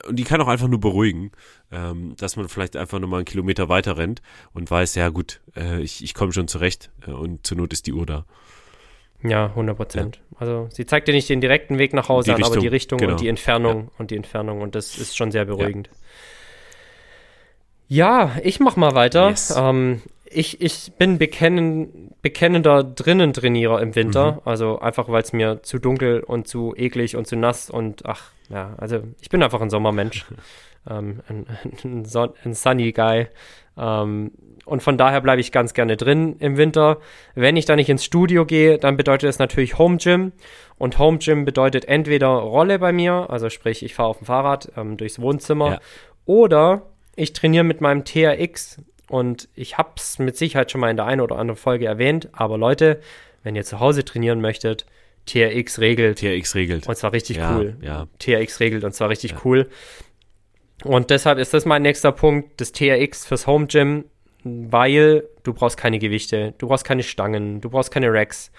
Speaker 2: und die kann auch einfach nur beruhigen, ähm, dass man vielleicht einfach nochmal einen Kilometer weiter rennt und weiß, ja gut, äh, ich, ich komme schon zurecht äh, und zur Not ist die Uhr da.
Speaker 1: Ja, 100 Prozent. Ja. Also sie zeigt dir nicht den direkten Weg nach Hause an, aber die Richtung genau. und die Entfernung ja. und die Entfernung und das ist schon sehr beruhigend. Ja, ja ich mach mal weiter. Yes. Ähm, ich, ich bin bekennen, bekennender drinnen Trainierer im Winter, mhm. also einfach weil es mir zu dunkel und zu eklig und zu nass und ach, ja, also ich bin einfach ein Sommermensch. [laughs] ähm, ein, ein, ein Sunny Guy. Ähm, und von daher bleibe ich ganz gerne drin im Winter. Wenn ich da nicht ins Studio gehe, dann bedeutet das natürlich Home Gym. Und Home Gym bedeutet entweder Rolle bei mir, also sprich, ich fahre auf dem Fahrrad ähm, durchs Wohnzimmer, ja. oder ich trainiere mit meinem TRX. Und ich habe es mit Sicherheit schon mal in der einen oder anderen Folge erwähnt. Aber Leute, wenn ihr zu Hause trainieren möchtet, TRX regelt.
Speaker 2: TRX regelt.
Speaker 1: Und zwar richtig
Speaker 2: ja,
Speaker 1: cool.
Speaker 2: Ja.
Speaker 1: TRX regelt und zwar richtig ja. cool. Und deshalb ist das mein nächster Punkt, das TRX fürs Home Gym weil du brauchst keine Gewichte, du brauchst keine Stangen, du brauchst keine Racks,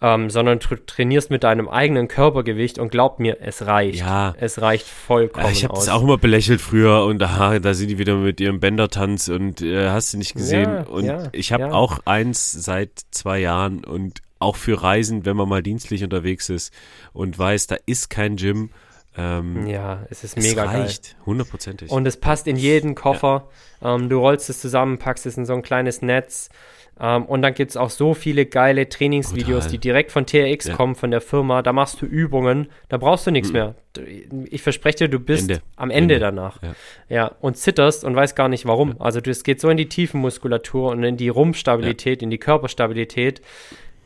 Speaker 1: ähm, sondern du trainierst mit deinem eigenen Körpergewicht und glaub mir, es reicht.
Speaker 2: Ja.
Speaker 1: Es reicht vollkommen. Ja,
Speaker 2: ich habe das auch immer belächelt früher und aha, da sind die wieder mit ihrem Bändertanz und äh, hast du nicht gesehen. Ja, und ja, ich habe auch eins seit zwei Jahren und auch für Reisen, wenn man mal dienstlich unterwegs ist und weiß, da ist kein Gym
Speaker 1: ähm, ja, es ist mega es reicht,
Speaker 2: geil. hundertprozentig.
Speaker 1: Und es passt in jeden Koffer. Ja. Ähm, du rollst es zusammen, packst es in so ein kleines Netz. Ähm, und dann gibt es auch so viele geile Trainingsvideos, Total. die direkt von TRX ja. kommen, von der Firma. Da machst du Übungen, da brauchst du nichts mhm. mehr. Ich verspreche dir, du bist Ende. am Ende, Ende. danach. Ja. ja. und zitterst und weißt gar nicht warum. Also es geht so in die Tiefenmuskulatur und in die Rumpfstabilität, in die Körperstabilität.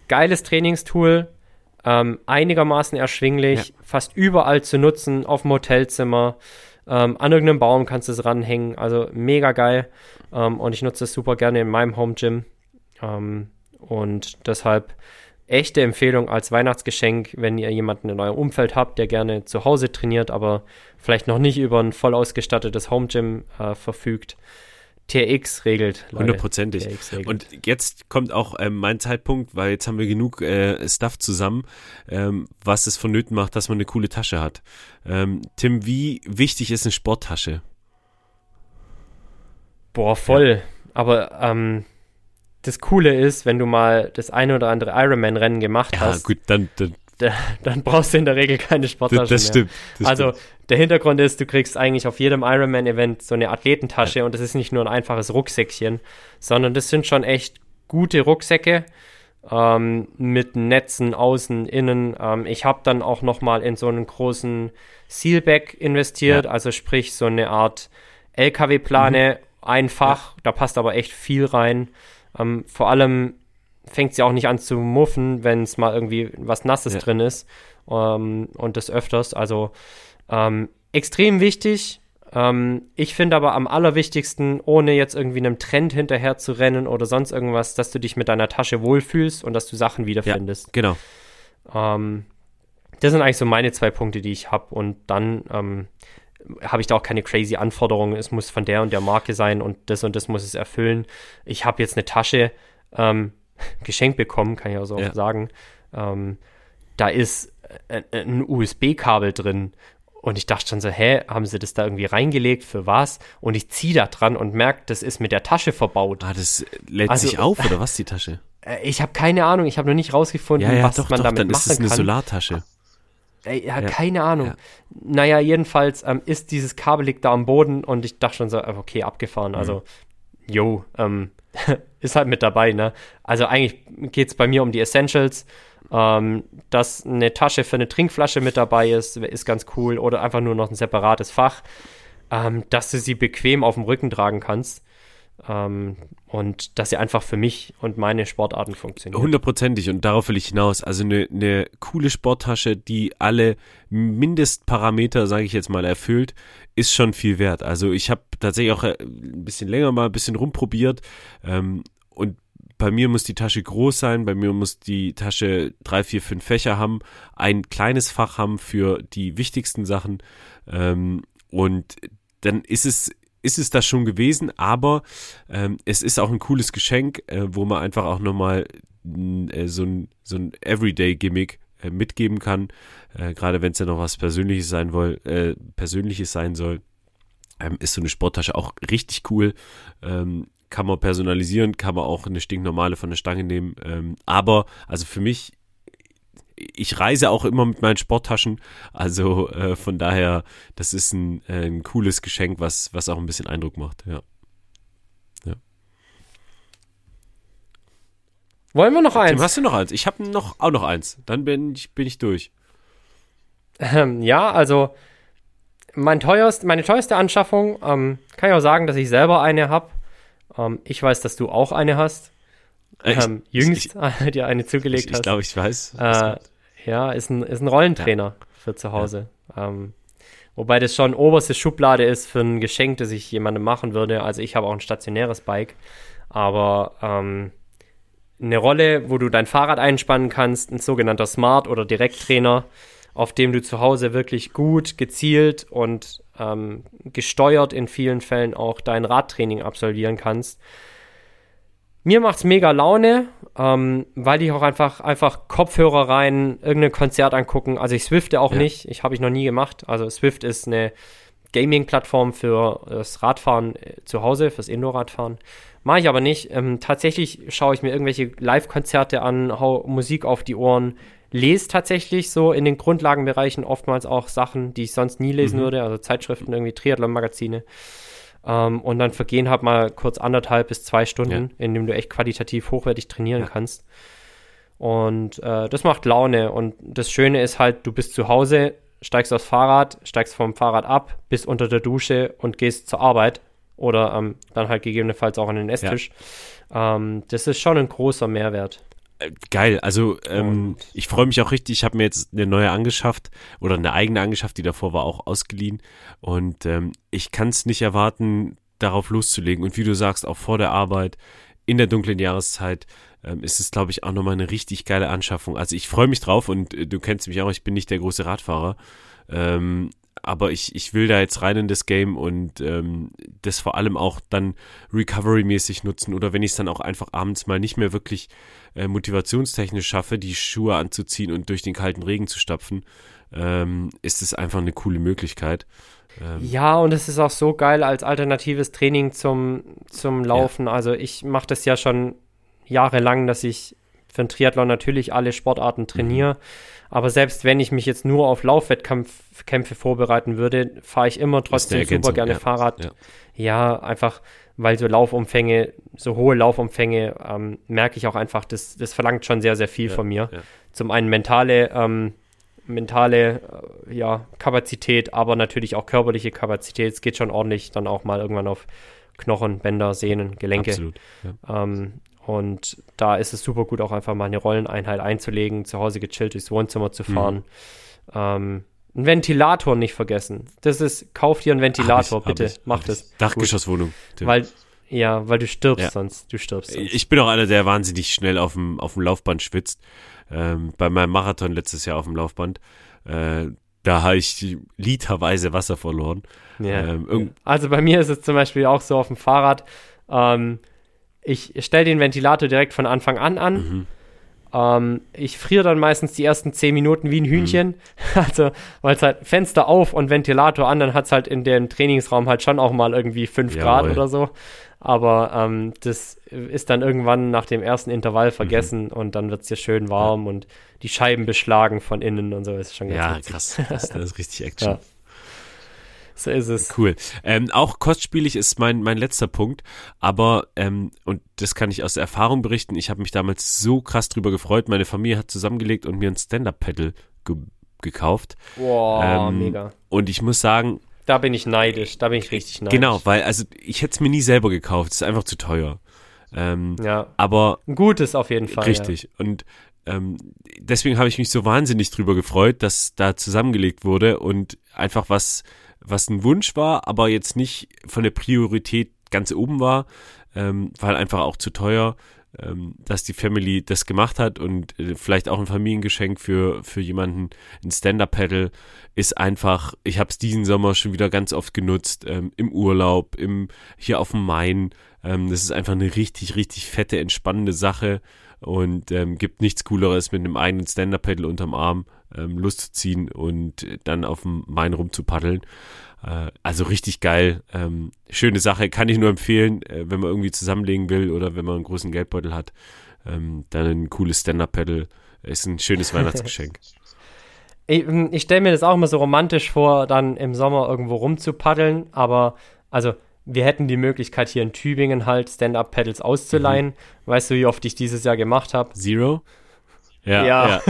Speaker 1: Geiles Trainingstool, ähm, einigermaßen erschwinglich, ja. fast überall zu nutzen, auf dem Hotelzimmer, ähm, an irgendeinem Baum kannst du es ranhängen, also mega geil ähm, und ich nutze es super gerne in meinem Home Gym ähm, und deshalb echte Empfehlung als Weihnachtsgeschenk, wenn ihr jemanden in eurem Umfeld habt, der gerne zu Hause trainiert, aber vielleicht noch nicht über ein voll ausgestattetes Home Gym äh, verfügt TRX regelt.
Speaker 2: Hundertprozentig. Und jetzt kommt auch ähm, mein Zeitpunkt, weil jetzt haben wir genug äh, Stuff zusammen, ähm, was es vonnöten macht, dass man eine coole Tasche hat. Ähm, Tim, wie wichtig ist eine Sporttasche?
Speaker 1: Boah, voll. Ja. Aber ähm, das Coole ist, wenn du mal das eine oder andere Ironman-Rennen gemacht ja, hast.
Speaker 2: Gut, dann, dann [laughs]
Speaker 1: dann brauchst du in der Regel keine Sporttasche
Speaker 2: das, das stimmt,
Speaker 1: das also stimmt. der Hintergrund ist, du kriegst eigentlich auf jedem Ironman-Event so eine Athletentasche ja. und das ist nicht nur ein einfaches Rucksäckchen, sondern das sind schon echt gute Rucksäcke ähm, mit Netzen außen, innen. Ähm, ich habe dann auch noch mal in so einen großen Sealback investiert, ja. also sprich so eine Art LKW-Plane, mhm. einfach, ja. da passt aber echt viel rein. Ähm, vor allem fängt sie auch nicht an zu muffen, wenn es mal irgendwie was Nasses ja. drin ist ähm, und das öfters. Also ähm, extrem wichtig. Ähm, ich finde aber am allerwichtigsten, ohne jetzt irgendwie einem Trend hinterher zu rennen oder sonst irgendwas, dass du dich mit deiner Tasche wohlfühlst und dass du Sachen wiederfindest.
Speaker 2: Ja, genau.
Speaker 1: Ähm, das sind eigentlich so meine zwei Punkte, die ich habe. Und dann ähm, habe ich da auch keine crazy Anforderungen. Es muss von der und der Marke sein und das und das muss es erfüllen. Ich habe jetzt eine Tasche, ähm, [laughs] geschenkt bekommen, kann ich auch so ja. sagen. Ähm, da ist ein, ein USB-Kabel drin Und ich dachte schon so, hä, haben sie das da irgendwie reingelegt, für was? Und ich ziehe da dran und merke, das ist mit der Tasche verbaut.
Speaker 2: Ah, das lädt also, sich auf, oder was, die Tasche? [laughs]
Speaker 1: Äh, ich habe keine Ahnung, ich habe noch nicht rausgefunden,
Speaker 2: ja, ja,
Speaker 1: was
Speaker 2: doch,
Speaker 1: man
Speaker 2: doch,
Speaker 1: damit
Speaker 2: dann
Speaker 1: machen
Speaker 2: ist es eine
Speaker 1: kann.
Speaker 2: Solartasche.
Speaker 1: Ey, ja, keine Ahnung. Naja, jedenfalls ähm, ist dieses Kabel liegt da am Boden und ich dachte schon so, äh, okay, abgefahren.
Speaker 2: Mhm.
Speaker 1: Also, yo, ähm, [laughs] ist halt mit dabei, ne? Also eigentlich geht es bei mir um die Essentials. Ähm, dass eine Tasche für eine Trinkflasche mit dabei ist, ist ganz cool. Oder einfach nur noch ein separates Fach. Ähm, dass du sie bequem auf dem Rücken tragen kannst. Ähm, und dass sie einfach für mich und meine Sportarten funktioniert.
Speaker 2: Hundertprozentig und darauf will ich hinaus. Also eine, eine coole Sporttasche, die alle Mindestparameter, sage ich jetzt mal, erfüllt, ist schon viel wert. Also ich habe tatsächlich auch äh, ein bisschen länger mal ein bisschen rumprobiert ähm, und bei mir muss die Tasche groß sein, bei mir muss die Tasche drei, vier, fünf Fächer haben, ein kleines Fach haben für die wichtigsten Sachen ähm, und dann ist es ist es das schon gewesen, aber ähm, es ist auch ein cooles Geschenk, äh, wo man einfach auch nochmal äh, so ein, so ein Everyday-Gimmick äh, mitgeben kann, äh, gerade wenn es ja noch was Persönliches sein soll, äh, Persönliches sein soll, ähm, ist so eine Sporttasche auch richtig cool. Ähm, kann man personalisieren, kann man auch eine stinknormale von der Stange nehmen. Ähm, aber, also für mich, ich reise auch immer mit meinen Sporttaschen. Also äh, von daher, das ist ein, äh, ein cooles Geschenk, was, was auch ein bisschen Eindruck macht, ja. ja.
Speaker 1: Wollen wir noch
Speaker 2: Tim,
Speaker 1: eins?
Speaker 2: hast du noch eins? Ich habe noch, auch noch eins. Dann bin ich, bin ich durch.
Speaker 1: Ähm, ja, also mein teuerst, meine teuerste Anschaffung, ähm, kann ich auch sagen, dass ich selber eine habe. Ähm, ich weiß, dass du auch eine hast.
Speaker 2: Äh, ich-
Speaker 1: Ähm, jüngst dir [laughs] eine zugelegt
Speaker 2: Ich, ich
Speaker 1: hast.
Speaker 2: glaube, ich weiß.
Speaker 1: Äh, ja, ist ein, ist ein Rollentrainer für zu Hause. Ähm, wobei das schon oberste Schublade ist für ein Geschenk, das ich jemandem machen würde. Also ich habe auch ein stationäres Bike. Aber ähm, eine Rolle, wo du dein Fahrrad einspannen kannst, ein sogenannter Smart- oder Direkttrainer, auf dem du zu Hause wirklich gut, gezielt und ähm, gesteuert in vielen Fällen auch dein Radtraining absolvieren kannst. Mir macht's mega Laune, ähm, weil ich auch einfach, einfach Kopfhörer rein, irgendein Konzert angucken. Also ich Swifte auch
Speaker 2: Ja.
Speaker 1: nicht. Ich habe ich noch nie gemacht. Also Swift ist eine Gaming-Plattform für das Radfahren äh, zu Hause, fürs Indoor-Radfahren. Mache ich aber nicht. Ähm, tatsächlich schaue ich mir irgendwelche Live-Konzerte an, hau Musik auf die Ohren, lese tatsächlich so in den Grundlagenbereichen oftmals auch Sachen, die ich sonst nie lesen
Speaker 2: Mhm.
Speaker 1: würde, also Zeitschriften, irgendwie Triathlon-Magazine. Ähm, und dann vergehen halt mal kurz anderthalb bis zwei Stunden, in dem du echt qualitativ hochwertig trainieren
Speaker 2: Ja.
Speaker 1: kannst. Und äh, das macht Laune. Und das Schöne ist halt, du bist zu Hause, steigst aufs Fahrrad, steigst vom Fahrrad ab, bist unter der Dusche und gehst zur Arbeit. Oder ähm, dann halt gegebenenfalls auch an den Esstisch. Ähm, das ist schon ein großer Mehrwert.
Speaker 2: Geil, also ähm, ich freue mich auch richtig. Ich habe mir jetzt eine neue angeschafft oder eine eigene angeschafft, die davor war auch ausgeliehen. Und ähm, ich kann es nicht erwarten, darauf loszulegen. Und wie du sagst, auch vor der Arbeit, in der dunklen Jahreszeit, ähm, ist es, glaube ich, auch nochmal eine richtig geile Anschaffung. Also ich freue mich drauf und äh, du kennst mich auch, ich bin nicht der große Radfahrer. Ähm, aber ich, ich will da jetzt rein in das Game und ähm, das vor allem auch dann recovery-mäßig nutzen oder wenn ich es dann auch einfach abends mal nicht mehr wirklich äh, motivationstechnisch schaffe, die Schuhe anzuziehen und durch den kalten Regen zu stapfen, ähm, ist es einfach eine coole Möglichkeit. Ähm,
Speaker 1: Ja, und es ist auch so geil als alternatives Training zum, zum Laufen. Also ich mache das ja schon jahrelang, dass ich für den Triathlon natürlich alle Sportarten trainiere.
Speaker 2: Mhm.
Speaker 1: Aber selbst wenn ich mich jetzt nur auf Laufwettkämpfe vorbereiten würde, fahre ich immer trotzdem super gerne
Speaker 2: ja.
Speaker 1: Fahrrad.
Speaker 2: Ja.
Speaker 1: Ja, einfach, weil so Laufumfänge, so hohe Laufumfänge, ähm, merke ich auch einfach, das, das verlangt schon sehr, sehr viel
Speaker 2: Ja,
Speaker 1: von mir.
Speaker 2: ja.
Speaker 1: Zum einen mentale, ähm, mentale äh, ja, Kapazität, aber natürlich auch körperliche Kapazität. Es geht schon ordentlich dann auch mal irgendwann auf Knochen, Bänder, Sehnen, Gelenke.
Speaker 2: Absolut. Ja.
Speaker 1: Ähm, und da ist es super gut, auch einfach mal eine Rolleneinheit einzulegen, zu Hause gechillt durchs Wohnzimmer
Speaker 2: Mhm.
Speaker 1: zu fahren. Ähm, einen Ventilator nicht vergessen. Das ist, kauf dir einen Ventilator,
Speaker 2: ich,
Speaker 1: bitte,
Speaker 2: ich,
Speaker 1: mach das.
Speaker 2: Dachgeschosswohnung. Tim.
Speaker 1: Weil, ja, weil du stirbst
Speaker 2: Ja.
Speaker 1: sonst. Du stirbst sonst.
Speaker 2: Ich bin auch einer, der wahnsinnig schnell auf dem, auf dem Laufband schwitzt. Ähm, bei meinem Marathon letztes Jahr auf dem Laufband, äh, da habe ich literweise Wasser verloren.
Speaker 1: Ja.
Speaker 2: Ähm,
Speaker 1: Also bei mir ist es zum Beispiel auch so auf dem Fahrrad. Ähm, ich stelle den Ventilator direkt von Anfang an an.
Speaker 2: Mhm.
Speaker 1: Ähm, ich friere dann meistens die ersten zehn Minuten wie ein Hühnchen. Mhm. [laughs] Also, weil es halt Fenster auf und Ventilator an, dann hat es halt in dem Trainingsraum halt schon auch mal irgendwie fünf Grad oder so. Aber ähm, das ist dann irgendwann nach dem ersten Intervall vergessen mhm. und dann wird es hier schön warm ja. und die Scheiben beschlagen von innen und so. ist schon ganz
Speaker 2: Ja, witzig. krass. Das, das ist richtig [laughs] Action. Ja.
Speaker 1: So ist es.
Speaker 2: Cool. Ähm, auch kostspielig ist mein, mein letzter Punkt, aber, ähm, und das kann ich aus Erfahrung berichten, ich habe mich damals so krass drüber gefreut. Meine Familie hat zusammengelegt und mir ein Stand-Up-Pedal ge gekauft.
Speaker 1: Boah, ähm, mega.
Speaker 2: Und ich muss sagen,
Speaker 1: da bin ich neidisch, da bin ich richtig neidisch.
Speaker 2: Genau, weil, also ich hätte es mir nie selber gekauft, es ist einfach zu teuer. Ähm,
Speaker 1: ja.
Speaker 2: Aber.
Speaker 1: Ein gutes auf jeden Fall.
Speaker 2: Richtig. Ja. Und ähm, deswegen habe ich mich so wahnsinnig drüber gefreut, dass da zusammengelegt wurde und einfach was was ein Wunsch war, aber jetzt nicht von der Priorität ganz oben war, ähm, weil einfach auch zu teuer, ähm, dass die Family das gemacht hat und äh, vielleicht auch ein Familiengeschenk für, für jemanden, ein Stand-Up-Pedal ist einfach, ich habe es diesen Sommer schon wieder ganz oft genutzt, ähm, im Urlaub, im, hier auf dem Main. Ähm, das ist einfach eine richtig, richtig fette, entspannende Sache und ähm, gibt nichts Cooleres mit einem eigenen Stand-Up-Pedal unterm Arm ähm, loszuziehen und dann auf dem Main rumzupaddeln. Äh, also richtig geil. Ähm, schöne Sache, kann ich nur empfehlen, äh, wenn man irgendwie zusammenlegen will oder wenn man einen großen Geldbeutel hat. Ähm, dann ein cooles Stand-Up-Pedal ist ein schönes [laughs] Weihnachtsgeschenk.
Speaker 1: Ich, hm, ich stelle mir das auch immer so romantisch vor, dann im Sommer irgendwo rumzupaddeln, aber also wir hätten die Möglichkeit hier in Tübingen halt Stand-Up-Pedals auszuleihen. Mhm. Weißt du, wie oft ich dieses Jahr gemacht habe?
Speaker 2: Zero?
Speaker 1: Ja. ja. ja.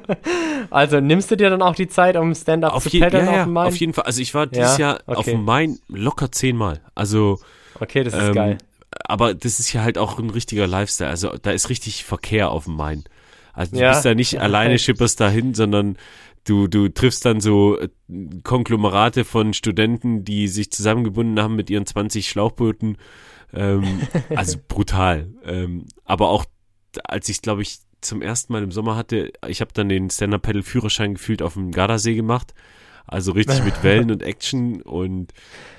Speaker 1: [laughs] also nimmst du dir dann auch die Zeit, um Stand-up zu paddeln
Speaker 2: ja,
Speaker 1: auf dem Main?
Speaker 2: Auf jeden Fall. Also ich war dieses Jahr okay. auf dem Main locker zehnmal. Also
Speaker 1: Okay, das ist ähm, geil.
Speaker 2: Aber das ist ja halt auch ein richtiger Lifestyle. Also da ist richtig Verkehr auf dem Main. Also du bist da nicht alleine, schipperst dahin, sondern du, du triffst dann so äh, Konglomerate von Studenten, die sich zusammengebunden haben mit ihren 20 Schlauchbooten. Ähm, [laughs] also brutal. Ähm, aber auch als ich, glaube ich, zum ersten Mal im Sommer hatte, ich habe dann den Stand-Up-Pedal-Führerschein gefühlt auf dem Gardasee gemacht. Also richtig mit [laughs] Wellen und Action und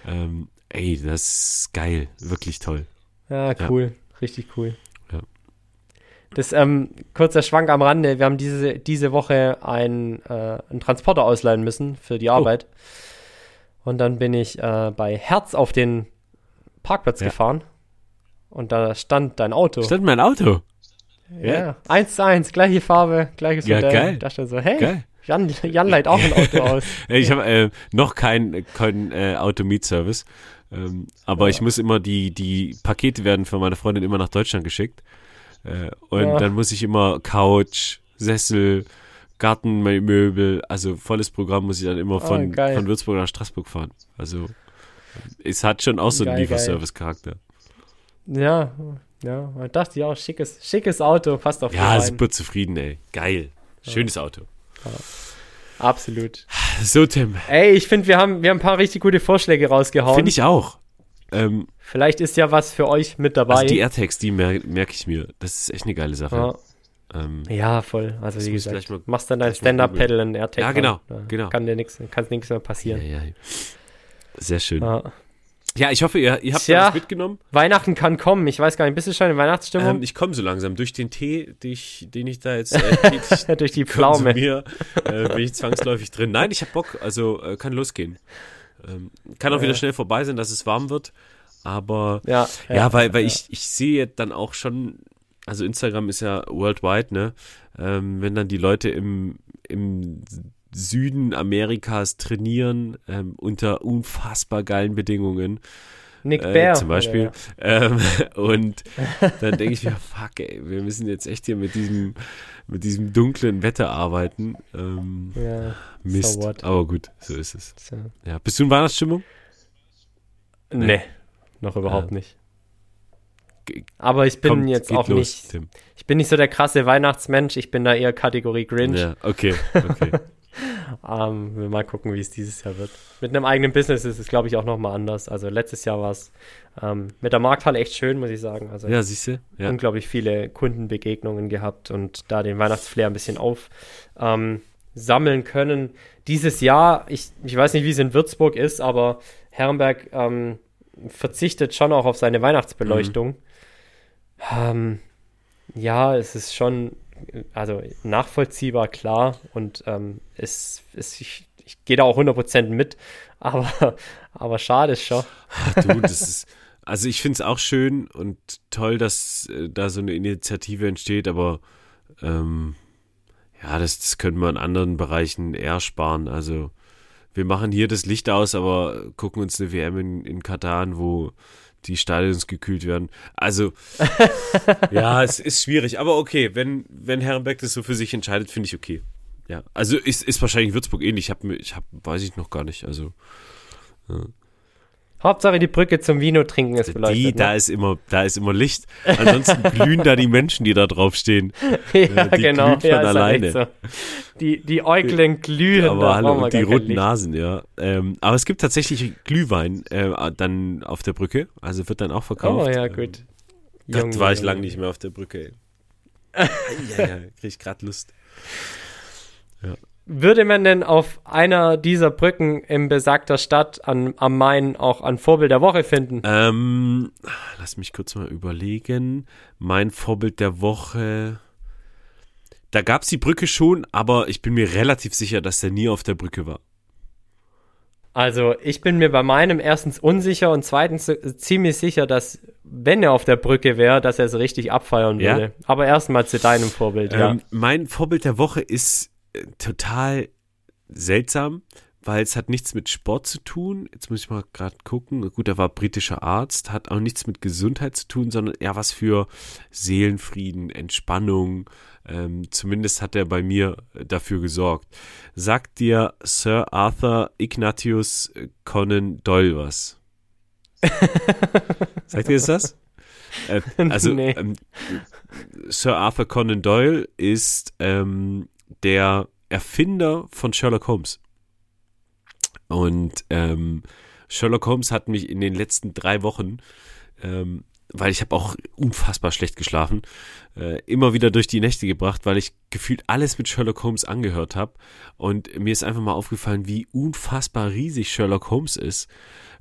Speaker 2: ähm, ey, das ist geil, wirklich toll.
Speaker 1: Ja, cool, ja. richtig cool. Ja. Das, ähm, kurzer Schwank am Rande, wir haben diese, diese Woche ein, äh, einen Transporter ausleihen müssen für die oh. Arbeit. Oh. Und dann bin ich äh, bei Herz auf den Parkplatz ja. gefahren und da stand dein Auto.
Speaker 2: Stand mein Auto?
Speaker 1: Ja, eins zu eins, gleiche Farbe, gleiches
Speaker 2: ja, Modell. Geil.
Speaker 1: Ich dachte so, hey, geil. Jan, Jan leiht auch ein Auto aus. [laughs]
Speaker 2: ich habe äh, noch keinen kein, äh, Auto-Miet-Service, ähm, aber ja. ich muss immer, die, die Pakete werden von meiner Freundin immer nach Deutschland geschickt. Äh, und ja. dann muss ich immer Couch, Sessel, Gartenmöbel, also volles Programm muss ich dann immer ah, von, oh, von Würzburg nach Straßburg fahren. Also es hat schon auch so einen Lieferservice-Charakter.
Speaker 1: Ja, ja, man dachte ja, schickes, schickes Auto, passt auf
Speaker 2: Ja, super zufrieden, ey. Geil. Schönes ja. Auto. Ja.
Speaker 1: Absolut.
Speaker 2: So, Tim.
Speaker 1: Ey, ich finde, wir haben, wir haben ein paar richtig gute Vorschläge rausgehauen.
Speaker 2: Finde ich auch.
Speaker 1: Ähm, Vielleicht ist ja was für euch mit dabei. Also
Speaker 2: die AirTags, die mer merke ich mir. Das ist echt eine geile Sache.
Speaker 1: Ja. Ähm, ja, voll. Also wie gesagt, mal, machst dann dein Stand-Up-Pedal in AirTag.
Speaker 2: Ja, genau, genau.
Speaker 1: Kann dir nichts, kann nichts mehr passieren.
Speaker 2: Ja, ja. Sehr schön. Ja. Ja, ich hoffe, ihr, ihr habt
Speaker 1: Tja,
Speaker 2: was mitgenommen.
Speaker 1: Weihnachten kann kommen. Ich weiß gar nicht, bist du schon in Weihnachtsstimmung? Ähm,
Speaker 2: ich komme so langsam. Durch den Tee, den ich, den ich da jetzt äh, [laughs]
Speaker 1: durch die Pflaume
Speaker 2: äh, bin ich zwangsläufig drin. Nein, ich habe Bock. Also äh, kann losgehen. Ähm, kann auch wieder schnell vorbei sein, dass es warm wird. Aber ja, ja, ja weil, weil ich, ich sehe dann auch schon, also Instagram ist ja worldwide, ne? Ähm, wenn dann die Leute im, im Süden Amerikas trainieren ähm, unter unfassbar geilen Bedingungen.
Speaker 1: Nick äh, Bear.
Speaker 2: Zum Beispiel. Ja, ja. Ähm, [laughs] und dann denke ich mir, fuck, ey, wir müssen jetzt echt hier mit diesem, mit diesem dunklen Wetter arbeiten. Ähm, ja, Mist. So Aber gut, so ist es. So. Ja. Bist du in Weihnachtsstimmung?
Speaker 1: Nee, nee noch überhaupt nicht. Aber ich bin Kommt, jetzt auch los, nicht. Tim. Ich bin nicht so der krasse Weihnachtsmensch, ich bin da eher Kategorie Grinch. Ja,
Speaker 2: okay, okay. [laughs]
Speaker 1: ähm, wir mal gucken, wie es dieses Jahr wird. Mit einem eigenen Business ist es, glaube ich, auch nochmal anders. Also letztes Jahr war es ähm, mit der Markthalle echt schön, muss ich sagen. Also
Speaker 2: ja, siehst du? Ja.
Speaker 1: Unglaublich viele Kundenbegegnungen gehabt und da den Weihnachtsflair ein bisschen auf. Ähm, sammeln können. Dieses Jahr, ich, ich weiß nicht, wie es in Würzburg ist, aber Herrenberg ähm, verzichtet schon auch auf seine Weihnachtsbeleuchtung. Mhm. Ähm, ja, es ist schon also nachvollziehbar, klar. Und ähm, es, es, ich, ich gehe da auch 100% mit. [laughs] Aber, aber schade ist schon.
Speaker 2: Ach, du, das ist, also ich finde es auch schön und toll, dass äh, da so eine Initiative entsteht, aber ähm, ja, das, das können wir in anderen Bereichen eher sparen. Also wir machen hier das Licht aus, aber gucken uns eine WM in, in Katar an, wo die Stadions gekühlt werden. Also, [laughs] ja, es ist schwierig. Aber okay, wenn, wenn Herrenbeck das so für sich entscheidet, finde ich okay. Ja, also ist, ist wahrscheinlich Würzburg ähnlich. Ich habe, ich hab, weiß ich noch gar nicht. Also,
Speaker 1: ja. Hauptsache die Brücke zum Vino trinken ist beleuchtet.
Speaker 2: Die,
Speaker 1: ne?
Speaker 2: da ist immer, da ist immer Licht. Ansonsten [laughs] glühen da die Menschen, die da drauf stehen. [laughs]
Speaker 1: ja, die genau. Glühen ja, alleine. So. Die, die Äuglein glühen.
Speaker 2: Aber hallo, die roten Nasen, ja. Ähm, aber es gibt tatsächlich Glühwein äh, dann auf der Brücke. Also wird dann auch verkauft.
Speaker 1: Oh ja, gut.
Speaker 2: Ähm, Gott, war ich lang nicht mehr auf der Brücke. [laughs] ja, ja, krieg ich gerade Lust.
Speaker 1: Ja. Würde man denn auf einer dieser Brücken in besagter Stadt an, am Main auch ein Vorbild der Woche finden?
Speaker 2: Ähm, lass mich kurz mal überlegen. Mein Vorbild der Woche. Da gab es die Brücke schon, aber ich bin mir relativ sicher, dass der nie auf der Brücke war.
Speaker 1: Also, ich bin mir bei meinem erstens unsicher und zweitens ziemlich sicher, dass, wenn er auf der Brücke wäre, dass er es richtig abfeiern würde. Ja? Aber erstmal zu deinem Vorbild, ähm, ja.
Speaker 2: Mein Vorbild der Woche ist total seltsam, weil es hat nichts mit Sport zu tun. Jetzt muss ich mal gerade gucken. Gut, er war britischer Arzt, hat auch nichts mit Gesundheit zu tun, sondern eher was für Seelenfrieden, Entspannung. Ähm, zumindest hat er bei mir dafür gesorgt. Sagt dir Sir Arthur Ignatius Conan Doyle was? [laughs] Sagt ihr das? Äh, also nee. ähm, Sir Arthur Conan Doyle ist ähm, der Erfinder von Sherlock Holmes. Und ähm, Sherlock Holmes hat mich in den letzten drei Wochen, ähm, weil ich habe auch unfassbar schlecht geschlafen, äh, immer wieder durch die Nächte gebracht, weil ich gefühlt alles mit Sherlock Holmes angehört habe. Und mir ist einfach mal aufgefallen, wie unfassbar riesig Sherlock Holmes ist.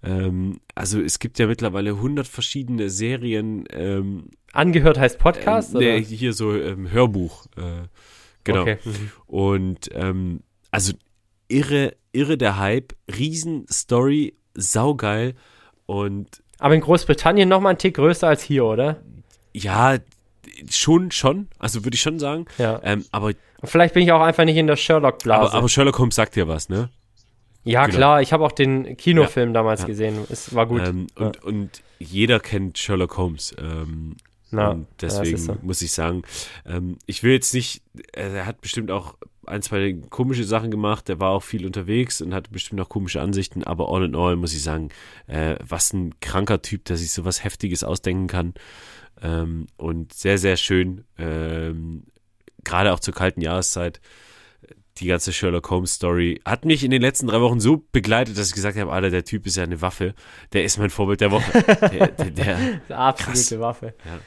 Speaker 2: Ähm, also es gibt ja mittlerweile 100 verschiedene Serien. Ähm,
Speaker 1: Angehört heißt Podcast?
Speaker 2: Äh, nee, hier so Hörbuch. Äh, Genau. Okay. Mhm. Und ähm, also irre, irre der Hype, Riesen-Story, saugeil und
Speaker 1: aber in Großbritannien noch mal ein Tick größer als hier, oder?
Speaker 2: Ja, schon, schon. Also würde ich schon sagen.
Speaker 1: Ja.
Speaker 2: Ähm, aber
Speaker 1: vielleicht bin ich auch einfach nicht in der Sherlock-Blase.
Speaker 2: Aber, aber, Sherlock Holmes sagt ja was, ne?
Speaker 1: Ja, genau. klar. Ich habe auch den Kinofilm ja. damals ja. gesehen. Es war gut.
Speaker 2: Ähm, und, und jeder kennt Sherlock Holmes. Ähm, na, und deswegen so. muss ich sagen, ähm, ich will jetzt nicht, er hat bestimmt auch ein, zwei komische Sachen gemacht, er war auch viel unterwegs und hatte bestimmt auch komische Ansichten, aber all in all muss ich sagen, äh, was ein kranker Typ, der sich so was Heftiges ausdenken kann. Ähm, und sehr, sehr schön, ähm, gerade auch zur kalten Jahreszeit die ganze Sherlock Holmes Story hat mich in den letzten drei Wochen so begleitet, dass ich gesagt habe, Alter, der Typ ist ja eine Waffe. Der ist mein Vorbild der Woche. [laughs] Der, der,
Speaker 1: der absolute krass. Waffe. Ja.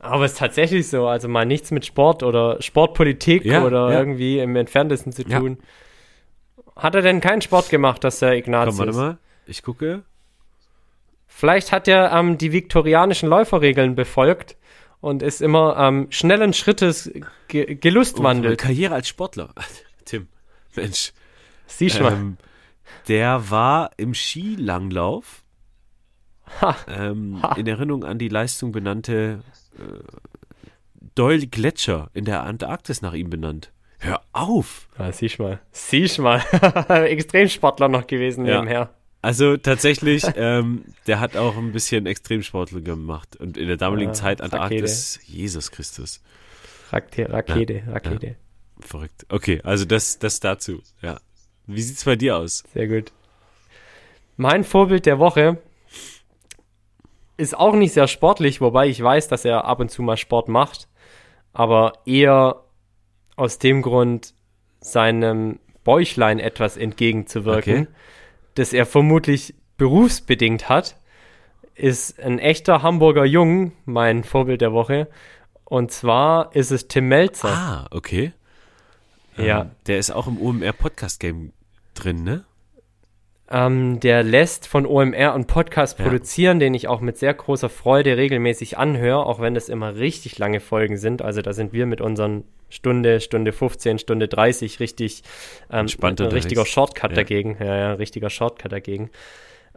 Speaker 1: Aber es ist tatsächlich so, also mal nichts mit Sport oder Sportpolitik ja, oder ja. irgendwie im Entferntesten zu tun. Ja. Hat er denn keinen Sport gemacht, dass der Ignatius?
Speaker 2: Komm, warte mal, ich gucke.
Speaker 1: Vielleicht hat er ähm, die viktorianischen Läuferregeln befolgt und ist immer ähm, schnellen Schrittes ge gelustwandelt.
Speaker 2: Oh, Karriere als Sportler. [laughs] Tim, Mensch.
Speaker 1: Siehst du mal. Ähm,
Speaker 2: der war im Skilanglauf ähm, in Erinnerung an die Leistung benannte Doyle Gletscher in der Antarktis nach ihm benannt. Hör auf!
Speaker 1: Ja, siehst mal. Siehst mal. [laughs] Extremsportler noch gewesen ja. nebenher.
Speaker 2: Also tatsächlich, [laughs] ähm, der hat auch ein bisschen Extremsportler gemacht. Und in der damaligen ah, Zeit Antarktis, Rakete. Jesus Christus.
Speaker 1: Rakete, Rakete, ja, Rakete. Ja.
Speaker 2: Verrückt. Okay, also das, das dazu. Ja. Wie sieht's bei dir aus?
Speaker 1: Sehr gut. Mein Vorbild der Woche ist auch nicht sehr sportlich, wobei ich weiß, dass er ab und zu mal Sport macht, aber eher aus dem Grund, seinem Bäuchlein etwas entgegenzuwirken, okay. das er vermutlich berufsbedingt hat, ist ein echter Hamburger Jung, mein Vorbild der Woche. Und zwar ist es Tim Melzer.
Speaker 2: Ah, okay.
Speaker 1: Ja.
Speaker 2: Ähm, der ist auch im OMR Podcast Game drin, ne?
Speaker 1: Ähm, der lässt von OMR einen Podcast
Speaker 2: Ja.
Speaker 1: produzieren, den ich auch mit sehr großer Freude regelmäßig anhöre, auch wenn das immer richtig lange Folgen sind. Also da sind wir mit unseren Stunde, Stunde 15, Stunde 30 richtig ähm, ein richtiger Shortcut
Speaker 2: Ja.
Speaker 1: dagegen. Ja, ja, richtiger Shortcut dagegen.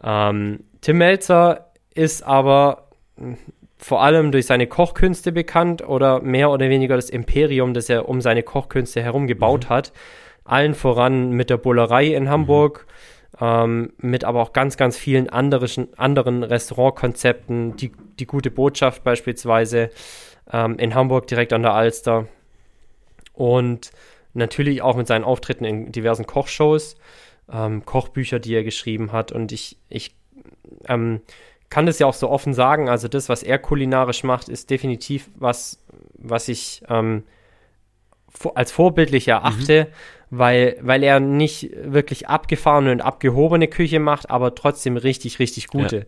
Speaker 1: Ähm, Tim Melzer ist aber mh, vor allem durch seine Kochkünste bekannt oder mehr oder weniger das Imperium, das er um seine Kochkünste herum gebaut hat. Allen voran mit der Bullerei in Hamburg, ähm, mit aber auch ganz, ganz vielen anderen, anderen Restaurantkonzepten, die, die gute Botschaft beispielsweise ähm, in Hamburg direkt an der Alster. Und natürlich auch mit seinen Auftritten in diversen Kochshows, ähm, Kochbücher, die er geschrieben hat. Und ich, ich ähm, kann das ja auch so offen sagen, also das, was er kulinarisch macht, ist definitiv was, was ich ähm, als vorbildlich erachte, weil, weil er nicht wirklich abgefahrene und abgehobene Küche macht, aber trotzdem richtig, richtig gute.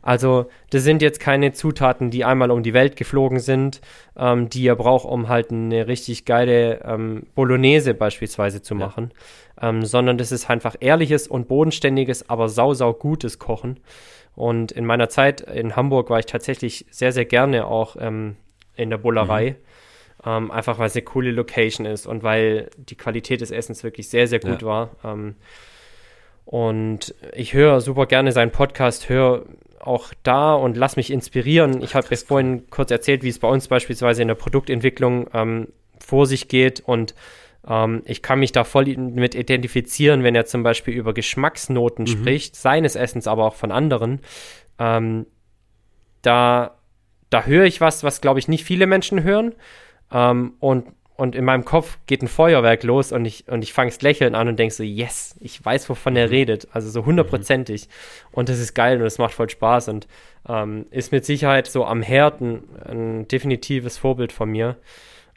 Speaker 1: Also das sind jetzt keine Zutaten, die einmal um die Welt geflogen sind, ähm, die er braucht, um halt eine richtig geile ähm, Bolognese beispielsweise zu machen, ähm, sondern das ist einfach ehrliches und bodenständiges, aber sau, sau gutes Kochen. Und in meiner Zeit in Hamburg war ich tatsächlich sehr, sehr gerne auch ähm, in der Bullerei. Ähm, einfach weil es eine coole Location ist und weil die Qualität des Essens wirklich sehr, sehr gut
Speaker 2: Ja.
Speaker 1: war. Ähm, und ich höre super gerne seinen Podcast, höre auch da und lass mich inspirieren. Ich habe jetzt vorhin kurz erzählt, wie es bei uns beispielsweise in der Produktentwicklung ähm, vor sich geht und ähm, ich kann mich da voll mit identifizieren, wenn er zum Beispiel über Geschmacksnoten spricht, seines Essens, aber auch von anderen. Ähm, da, da höre ich was, was glaube ich nicht viele Menschen hören. Ähm, und, und in meinem Kopf geht ein Feuerwerk los und ich, und ich fange es lächeln an und denke so, yes, ich weiß, wovon er redet. Also so hundertprozentig. Und das ist geil und es macht voll Spaß und ähm, ist mit Sicherheit so am Herd ein, ein definitives Vorbild von mir.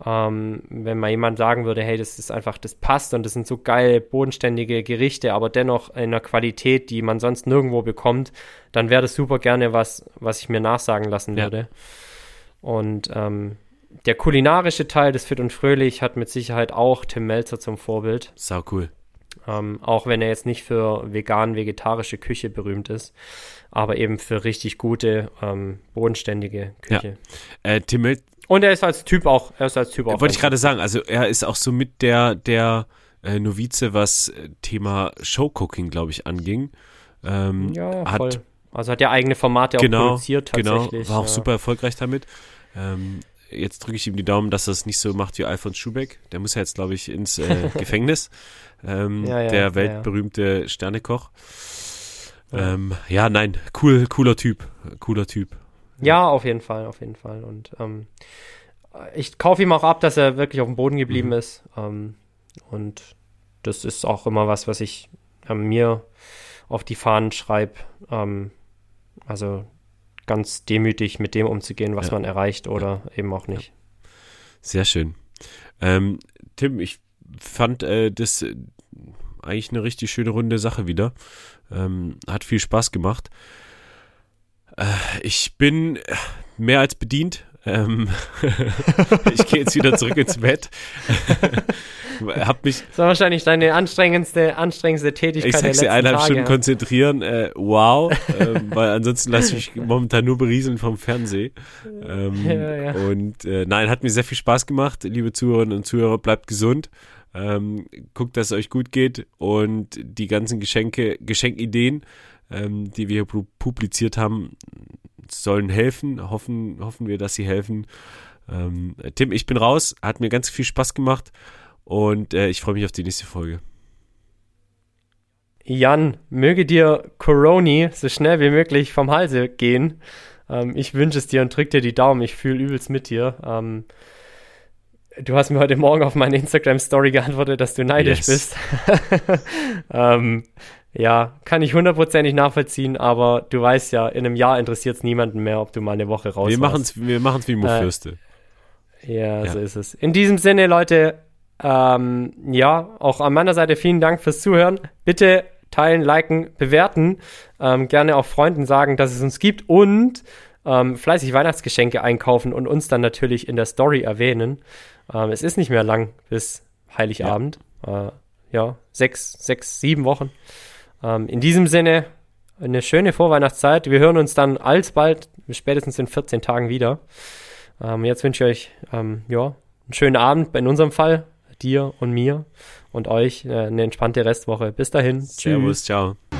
Speaker 1: Ähm, wenn mal jemand sagen würde, hey, das ist einfach, das passt und das sind so geil bodenständige Gerichte, aber dennoch in einer Qualität, die man sonst nirgendwo bekommt, dann wäre das super gerne was, was ich mir nachsagen lassen
Speaker 2: Ja.
Speaker 1: würde. Und ähm, der kulinarische Teil des Fit und Fröhlich hat mit Sicherheit auch Tim Melzer zum Vorbild.
Speaker 2: Sau cool.
Speaker 1: Ähm, auch wenn er jetzt nicht für vegan-vegetarische Küche berühmt ist, aber eben für richtig gute, ähm, bodenständige Küche.
Speaker 2: Äh, Tim Mel
Speaker 1: Und er ist als Typ auch, er ist als Typ auch.
Speaker 2: wollte ich gerade sagen, also er ist auch so mit der, der äh, Novize, was äh, Thema Showcooking, glaube ich, anging. Ähm,
Speaker 1: ja,
Speaker 2: hat,
Speaker 1: voll. Also hat er eigene Formate auch
Speaker 2: genau,
Speaker 1: produziert
Speaker 2: genau,
Speaker 1: tatsächlich.
Speaker 2: war auch
Speaker 1: ja.
Speaker 2: super erfolgreich damit. Ähm, jetzt drücke ich ihm die Daumen, dass er es nicht so macht wie Alfons Schubeck. Der muss ja jetzt, glaube ich, ins äh, [laughs] Gefängnis. Ähm,
Speaker 1: Ja, ja,
Speaker 2: der
Speaker 1: ja,
Speaker 2: weltberühmte Sternekoch.
Speaker 1: Ja.
Speaker 2: Ähm, ja, nein, cool, cooler Typ, cooler Typ.
Speaker 1: Ja, auf jeden Fall, auf jeden Fall. Und ähm, ich kaufe ihm auch ab, dass er wirklich auf dem Boden geblieben
Speaker 2: Mhm.
Speaker 1: ist. Ähm, und das ist auch immer was, was ich ähm, mir auf die Fahnen schreibe. Ähm, also ganz demütig mit dem umzugehen, was
Speaker 2: Ja.
Speaker 1: man erreicht oder eben auch nicht.
Speaker 2: Sehr schön. Ähm, Tim, ich fand äh, das äh, eigentlich eine richtig schöne runde Sache wieder. Ähm, hat viel Spaß gemacht. Äh, ich bin äh, mehr als bedient. Ähm, [laughs] ich gehe jetzt wieder zurück ins Bett. [laughs] Hab mich,
Speaker 1: Das war wahrscheinlich deine anstrengendste, anstrengendste Tätigkeit
Speaker 2: ich dir, eineinhalb
Speaker 1: Tage.
Speaker 2: Stunden konzentrieren. Äh, wow. ähm, weil ansonsten lasse ich mich momentan nur berieseln vom Fernsehen. Ähm,
Speaker 1: Ja, ja.
Speaker 2: Und äh, nein, hat mir sehr viel Spaß gemacht. Liebe Zuhörerinnen und Zuhörer, bleibt gesund. Ähm, guckt, dass es euch gut geht und die ganzen Geschenke, Geschenkideen, ähm, die wir hier pu- publiziert haben, sollen helfen. Hoffen, hoffen wir, dass sie helfen. Ähm, Tim, ich bin raus. Hat mir ganz viel Spaß gemacht und äh, ich freue mich auf die nächste Folge.
Speaker 1: Jan, möge dir Coroni so schnell wie möglich vom Halse gehen. Ähm, ich wünsche es dir und drück dir die Daumen. Ich fühle übelst mit dir. Ähm, du hast mir heute Morgen auf meine Instagram-Story geantwortet, dass du neidisch
Speaker 2: Yes.
Speaker 1: bist. [laughs] ähm, ja, kann ich hundertprozentig nachvollziehen, aber du weißt ja, in einem Jahr interessiert es niemanden mehr, ob du mal eine Woche raus
Speaker 2: wir
Speaker 1: warst.
Speaker 2: wir machen's wie Mo
Speaker 1: Äh. Ja,
Speaker 2: Ja.
Speaker 1: so ist es. In diesem Sinne, Leute, ähm, ja, auch an meiner Seite vielen Dank fürs Zuhören. Bitte teilen, liken, bewerten. Ähm, gerne auch Freunden sagen, dass es uns gibt und ähm, fleißig Weihnachtsgeschenke einkaufen und uns dann natürlich in der Story erwähnen. Ähm, es ist nicht mehr lang bis Heiligabend. Ja, äh, ja sechs, sechs, sieben Wochen. Ähm, in diesem Sinne, eine schöne Vorweihnachtszeit. Wir hören uns dann alsbald, spätestens in 14 Tagen wieder. Ähm, jetzt wünsche ich euch ja, einen schönen Abend in unserem Fall dir und mir und euch äh, eine entspannte Restwoche. Bis dahin.
Speaker 2: Servus, Tschüss. ciao.